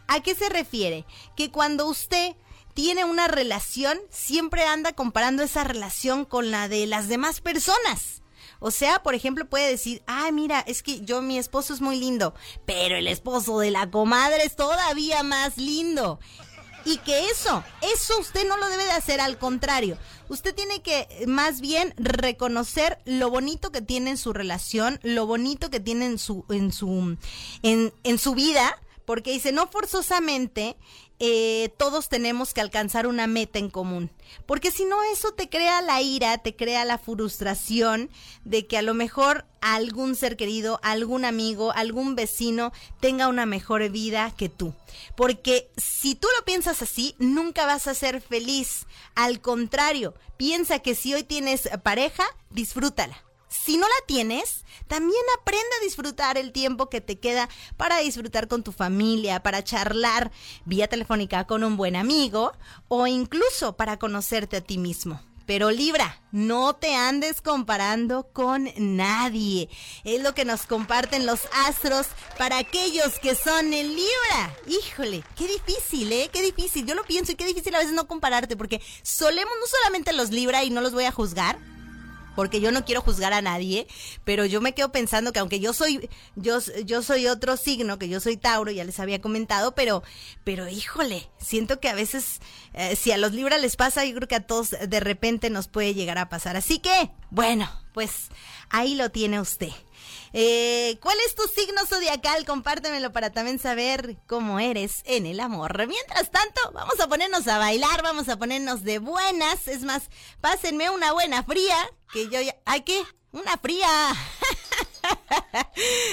¿A qué se refiere? Que cuando usted tiene una relación, siempre anda comparando esa relación con la de las demás personas. O sea, por ejemplo, puede decir, ah, mira, es que yo, mi esposo es muy lindo, pero el esposo de la comadre es todavía más lindo. Y que eso, eso usted no lo debe de hacer, al contrario. Usted tiene que eh, más bien reconocer lo bonito que tiene en su relación, lo bonito que tiene en su, en su, en, en su vida, porque dice, no forzosamente eh, todos tenemos que alcanzar una meta en común. Porque si no, eso te crea la ira, te crea la frustración de que a lo mejor algún ser querido, algún amigo, algún vecino tenga una mejor vida que tú. Porque si tú lo piensas así, nunca vas a ser feliz. Al contrario, piensa que si hoy tienes pareja, disfrútala. Si no la tienes, también aprende a disfrutar el tiempo que te queda para disfrutar con tu familia, para charlar vía telefónica con un buen amigo o incluso para conocerte a ti mismo. Pero Libra, no te andes comparando con nadie. Es lo que nos comparten los astros para aquellos que son en Libra. Híjole, qué difícil, ¿eh? Qué difícil. Yo lo pienso y qué difícil a veces no compararte porque solemos no solamente los Libra y no los voy a juzgar, porque yo no quiero juzgar a nadie, pero yo me quedo pensando que aunque yo soy yo yo soy otro signo, que yo soy Tauro, ya les había comentado, pero pero híjole, siento que a veces eh, si a los Libra les pasa, yo creo que a todos de repente nos puede llegar a pasar. Así que, bueno, pues ahí lo tiene usted. Eh, ¿Cuál es tu signo zodiacal? Compártemelo para también saber cómo eres en el amor. Mientras tanto, vamos a ponernos a bailar, vamos a ponernos de buenas. Es más, pásenme una buena fría, que yo ya... ¿Ay qué? Una fría. <laughs>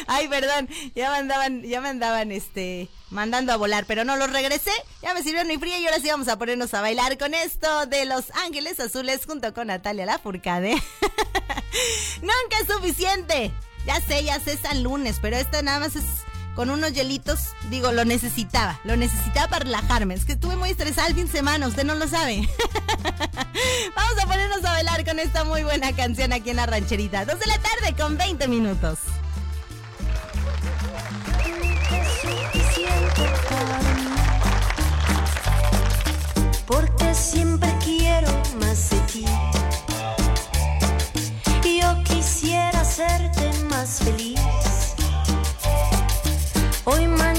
Ay, perdón, ya me andaban, ya me andaban, este, mandando a volar, pero no los regresé. Ya me sirvió mi fría y ahora sí vamos a ponernos a bailar con esto de Los Ángeles Azules junto con Natalia Lafourcade. <laughs> Nunca es suficiente. Ya sé, ya sé, San Lunes, pero esta nada más es con unos hielitos. Digo, lo necesitaba, lo necesitaba para relajarme. Es que estuve muy estresada el fin de semana, usted no lo sabe. <laughs> Vamos a ponernos a bailar con esta muy buena canción aquí en la rancherita. Dos de la tarde con 20 minutos. Porque siempre quiero más de ti. Yo quisiera hacerte feliz. Oi, más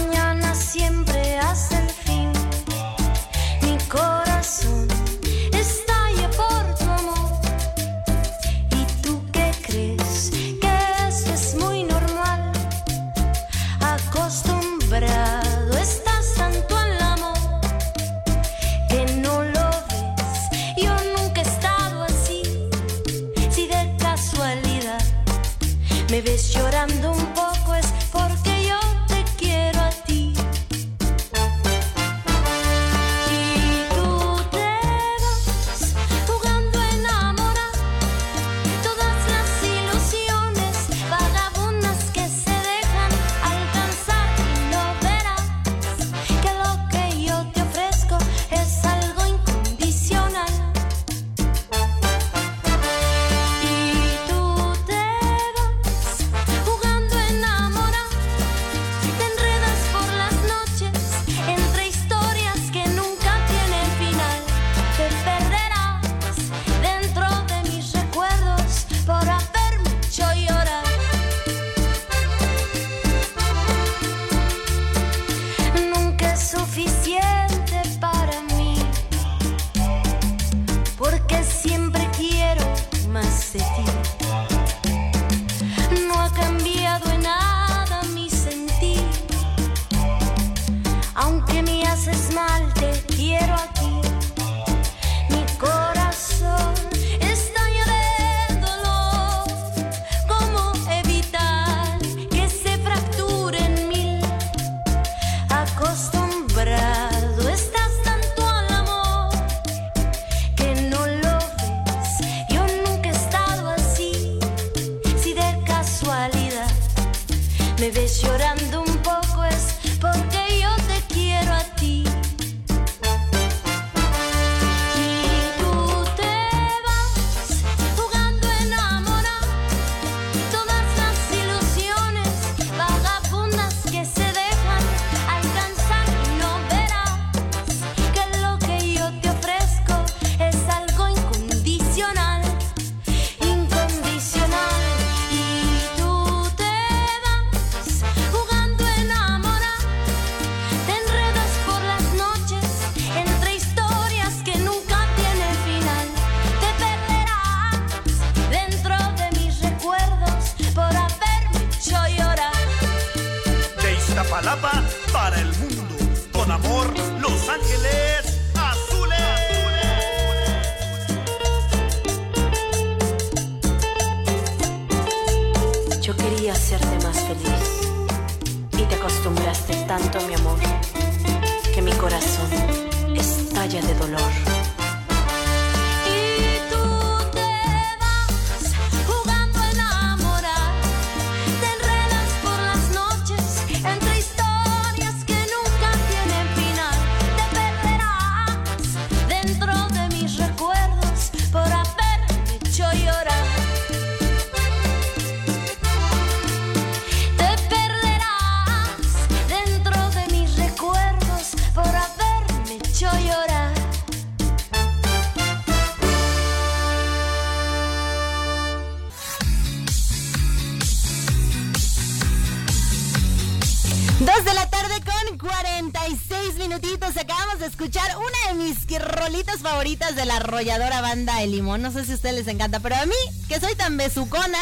arrolladora banda El Limón. No sé si a ustedes les encanta, pero a mí, que soy tan besucona,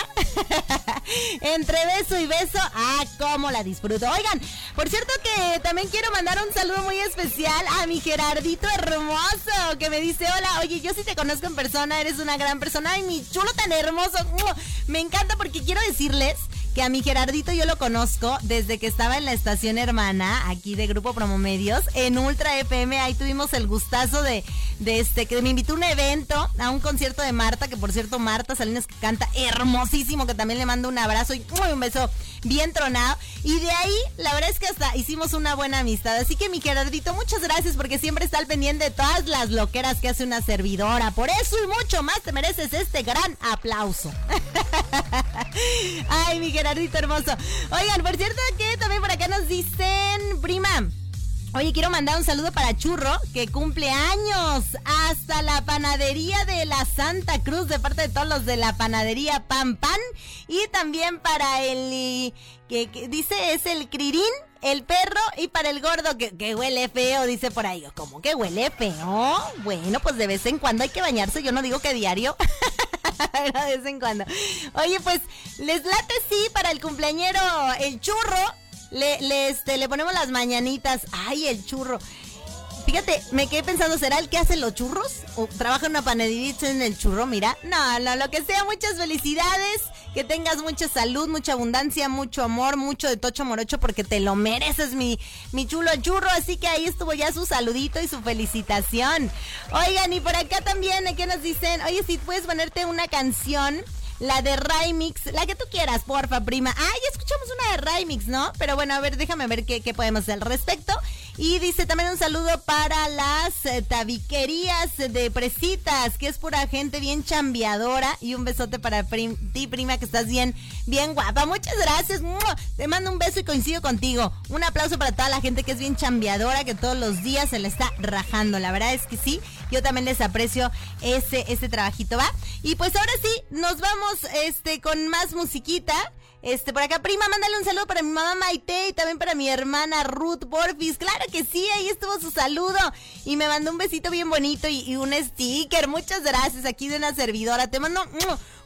<laughs> entre beso y beso, ah, cómo la disfruto. Oigan, por cierto que también quiero mandar un saludo muy especial a mi Gerardito hermoso, que me dice, hola, oye, yo sí te conozco en persona, eres una gran persona, ay, mi chulo tan hermoso, me encanta porque quiero decirles que a mi Gerardito yo lo conozco desde que estaba en la estación hermana, aquí de Grupo Promomedios, en Ultra FM. Ahí tuvimos el gustazo de, de este que me invitó a un evento, a un concierto de Marta, que por cierto Marta Salinas que canta hermosísimo, que también le mando un abrazo y un beso bien tronado. Y de ahí, la verdad es que hasta hicimos una buena amistad. Así que mi Gerardito, muchas gracias porque siempre está al pendiente de todas las loqueras que hace una servidora. Por eso y mucho más te mereces este gran aplauso. <laughs> Ay, mi Gerardito hermoso. Oigan, por cierto que también por acá nos dicen, prima. Oye, quiero mandar un saludo para Churro, que cumple años hasta la panadería de la Santa Cruz, de parte de todos los de la panadería Pan Pan. Y también para el, que, dice es el Crirín, el perro y para el gordo que, huele feo, dice por ahí. ¿Cómo que huele feo? Bueno, pues de vez en cuando hay que bañarse, yo no digo que diario. <laughs> De vez en cuando. Oye, pues les late sí para el cumpleañero el churro. Le, le, este, le ponemos las mañanitas. Ay, el churro. Fíjate, me quedé pensando, ¿será el que hace los churros? ¿O trabaja en una panadería en el churro? Mira, no, no, lo que sea, muchas felicidades, que tengas mucha salud, mucha abundancia, mucho amor, mucho de tocho morocho, porque te lo mereces, mi, mi chulo churro. Así que ahí estuvo ya su saludito y su felicitación. Oigan, y por acá también, ¿qué nos dicen? Oye, si puedes ponerte una canción la de Rymix, la que tú quieras, porfa, prima. Ah, ya escuchamos una de Rymix, ¿no? Pero bueno, a ver, déjame ver qué, qué podemos hacer al respecto. Y dice también un saludo para las eh, tabiquerías de Presitas, que es pura gente bien chambeadora. Y un besote para ti, prima, que estás bien, bien guapa. Muchas gracias. ¡Mua! Te mando un beso y coincido contigo. Un aplauso para toda la gente que es bien chambeadora, que todos los días se le está rajando. La verdad es que sí, yo también les aprecio ese, ese trabajito, ¿va? Y pues ahora sí, nos vamos este con más musiquita. Este, por acá, prima, mándale un saludo para mi mamá Maite y también para mi hermana Ruth Borfis. Claro que sí, ahí estuvo su saludo. Y me mandó un besito bien bonito y, un sticker. Muchas gracias aquí de una servidora. Te mando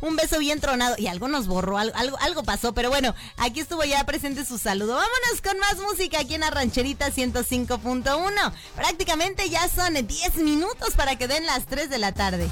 un beso bien tronado. Y algo nos borró, algo, algo, algo pasó. Pero bueno, aquí estuvo ya presente su saludo. Vámonos con más música aquí en la rancherita 105.1. Prácticamente ya son 10 minutos para que den las 3 de la tarde.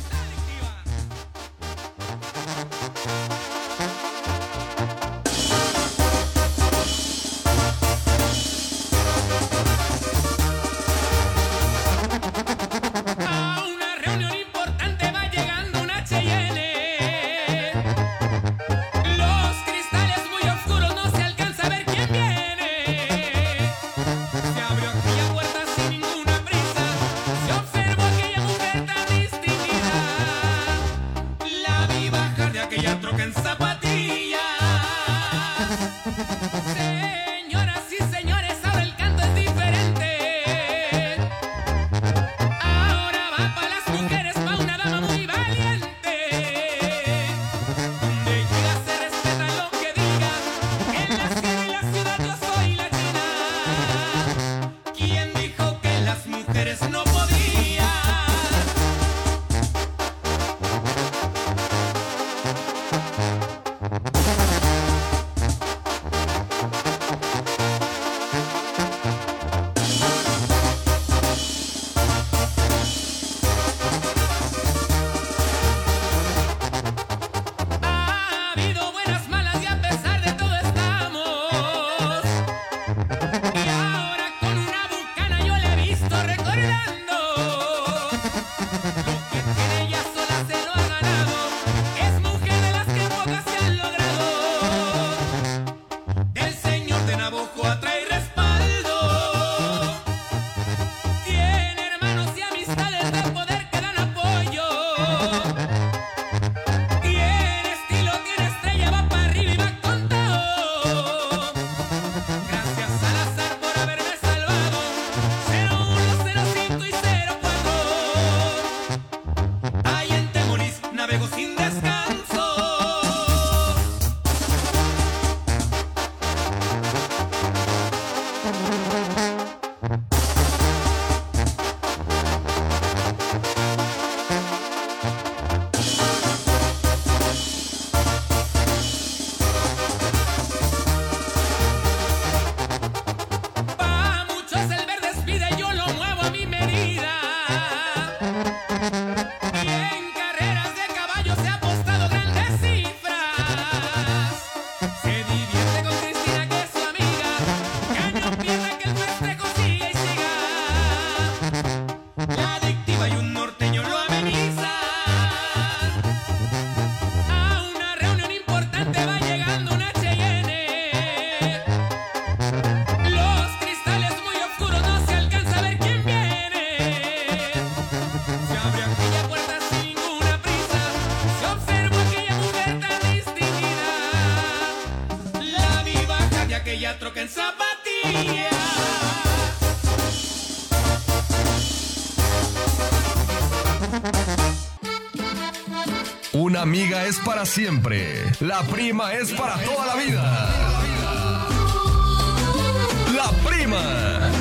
Es para siempre. La prima es para toda la vida. La prima.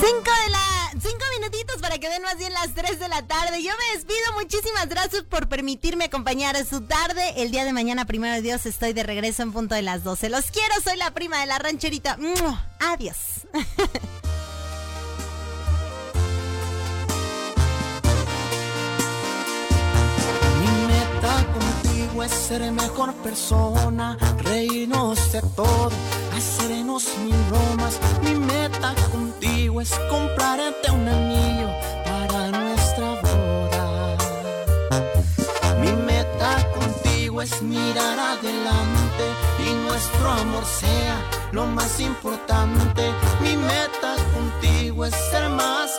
Cinco de la... Cinco minutitos para que den más bien las 3 de la tarde. Yo me despido. Muchísimas gracias por permitirme acompañar a su tarde. El día de mañana, primero de Dios, estoy de regreso en punto de las 12. Los quiero, soy la prima de la rancherita. Adiós. Ser mejor persona, reírnos de todo, hacernos mil bromas. Mi meta contigo es comprarte un anillo para nuestra boda. Mi meta contigo es mirar adelante y nuestro amor sea lo más importante. Mi meta contigo es ser más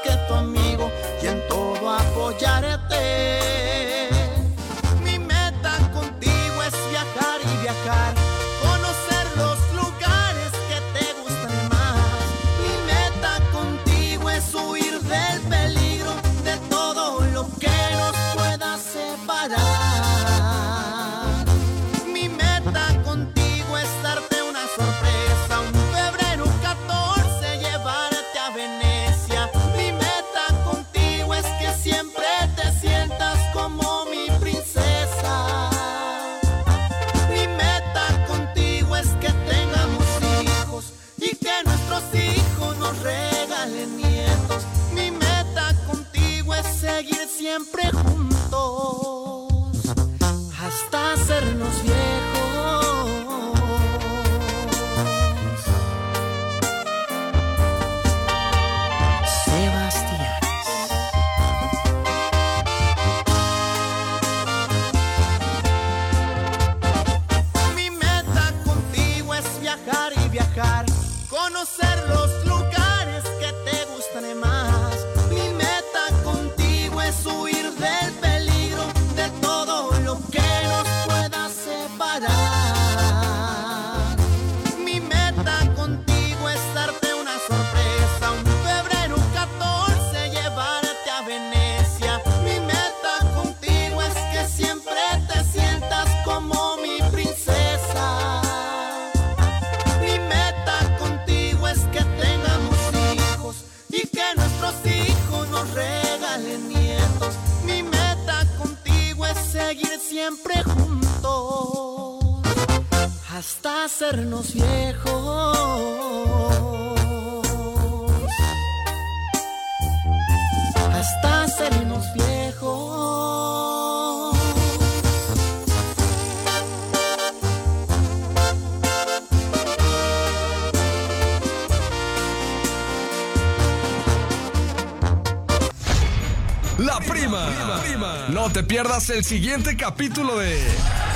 te pierdas el siguiente capítulo de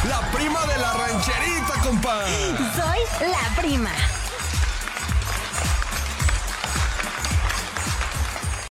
La prima de la rancherita, compa. Soy la prima.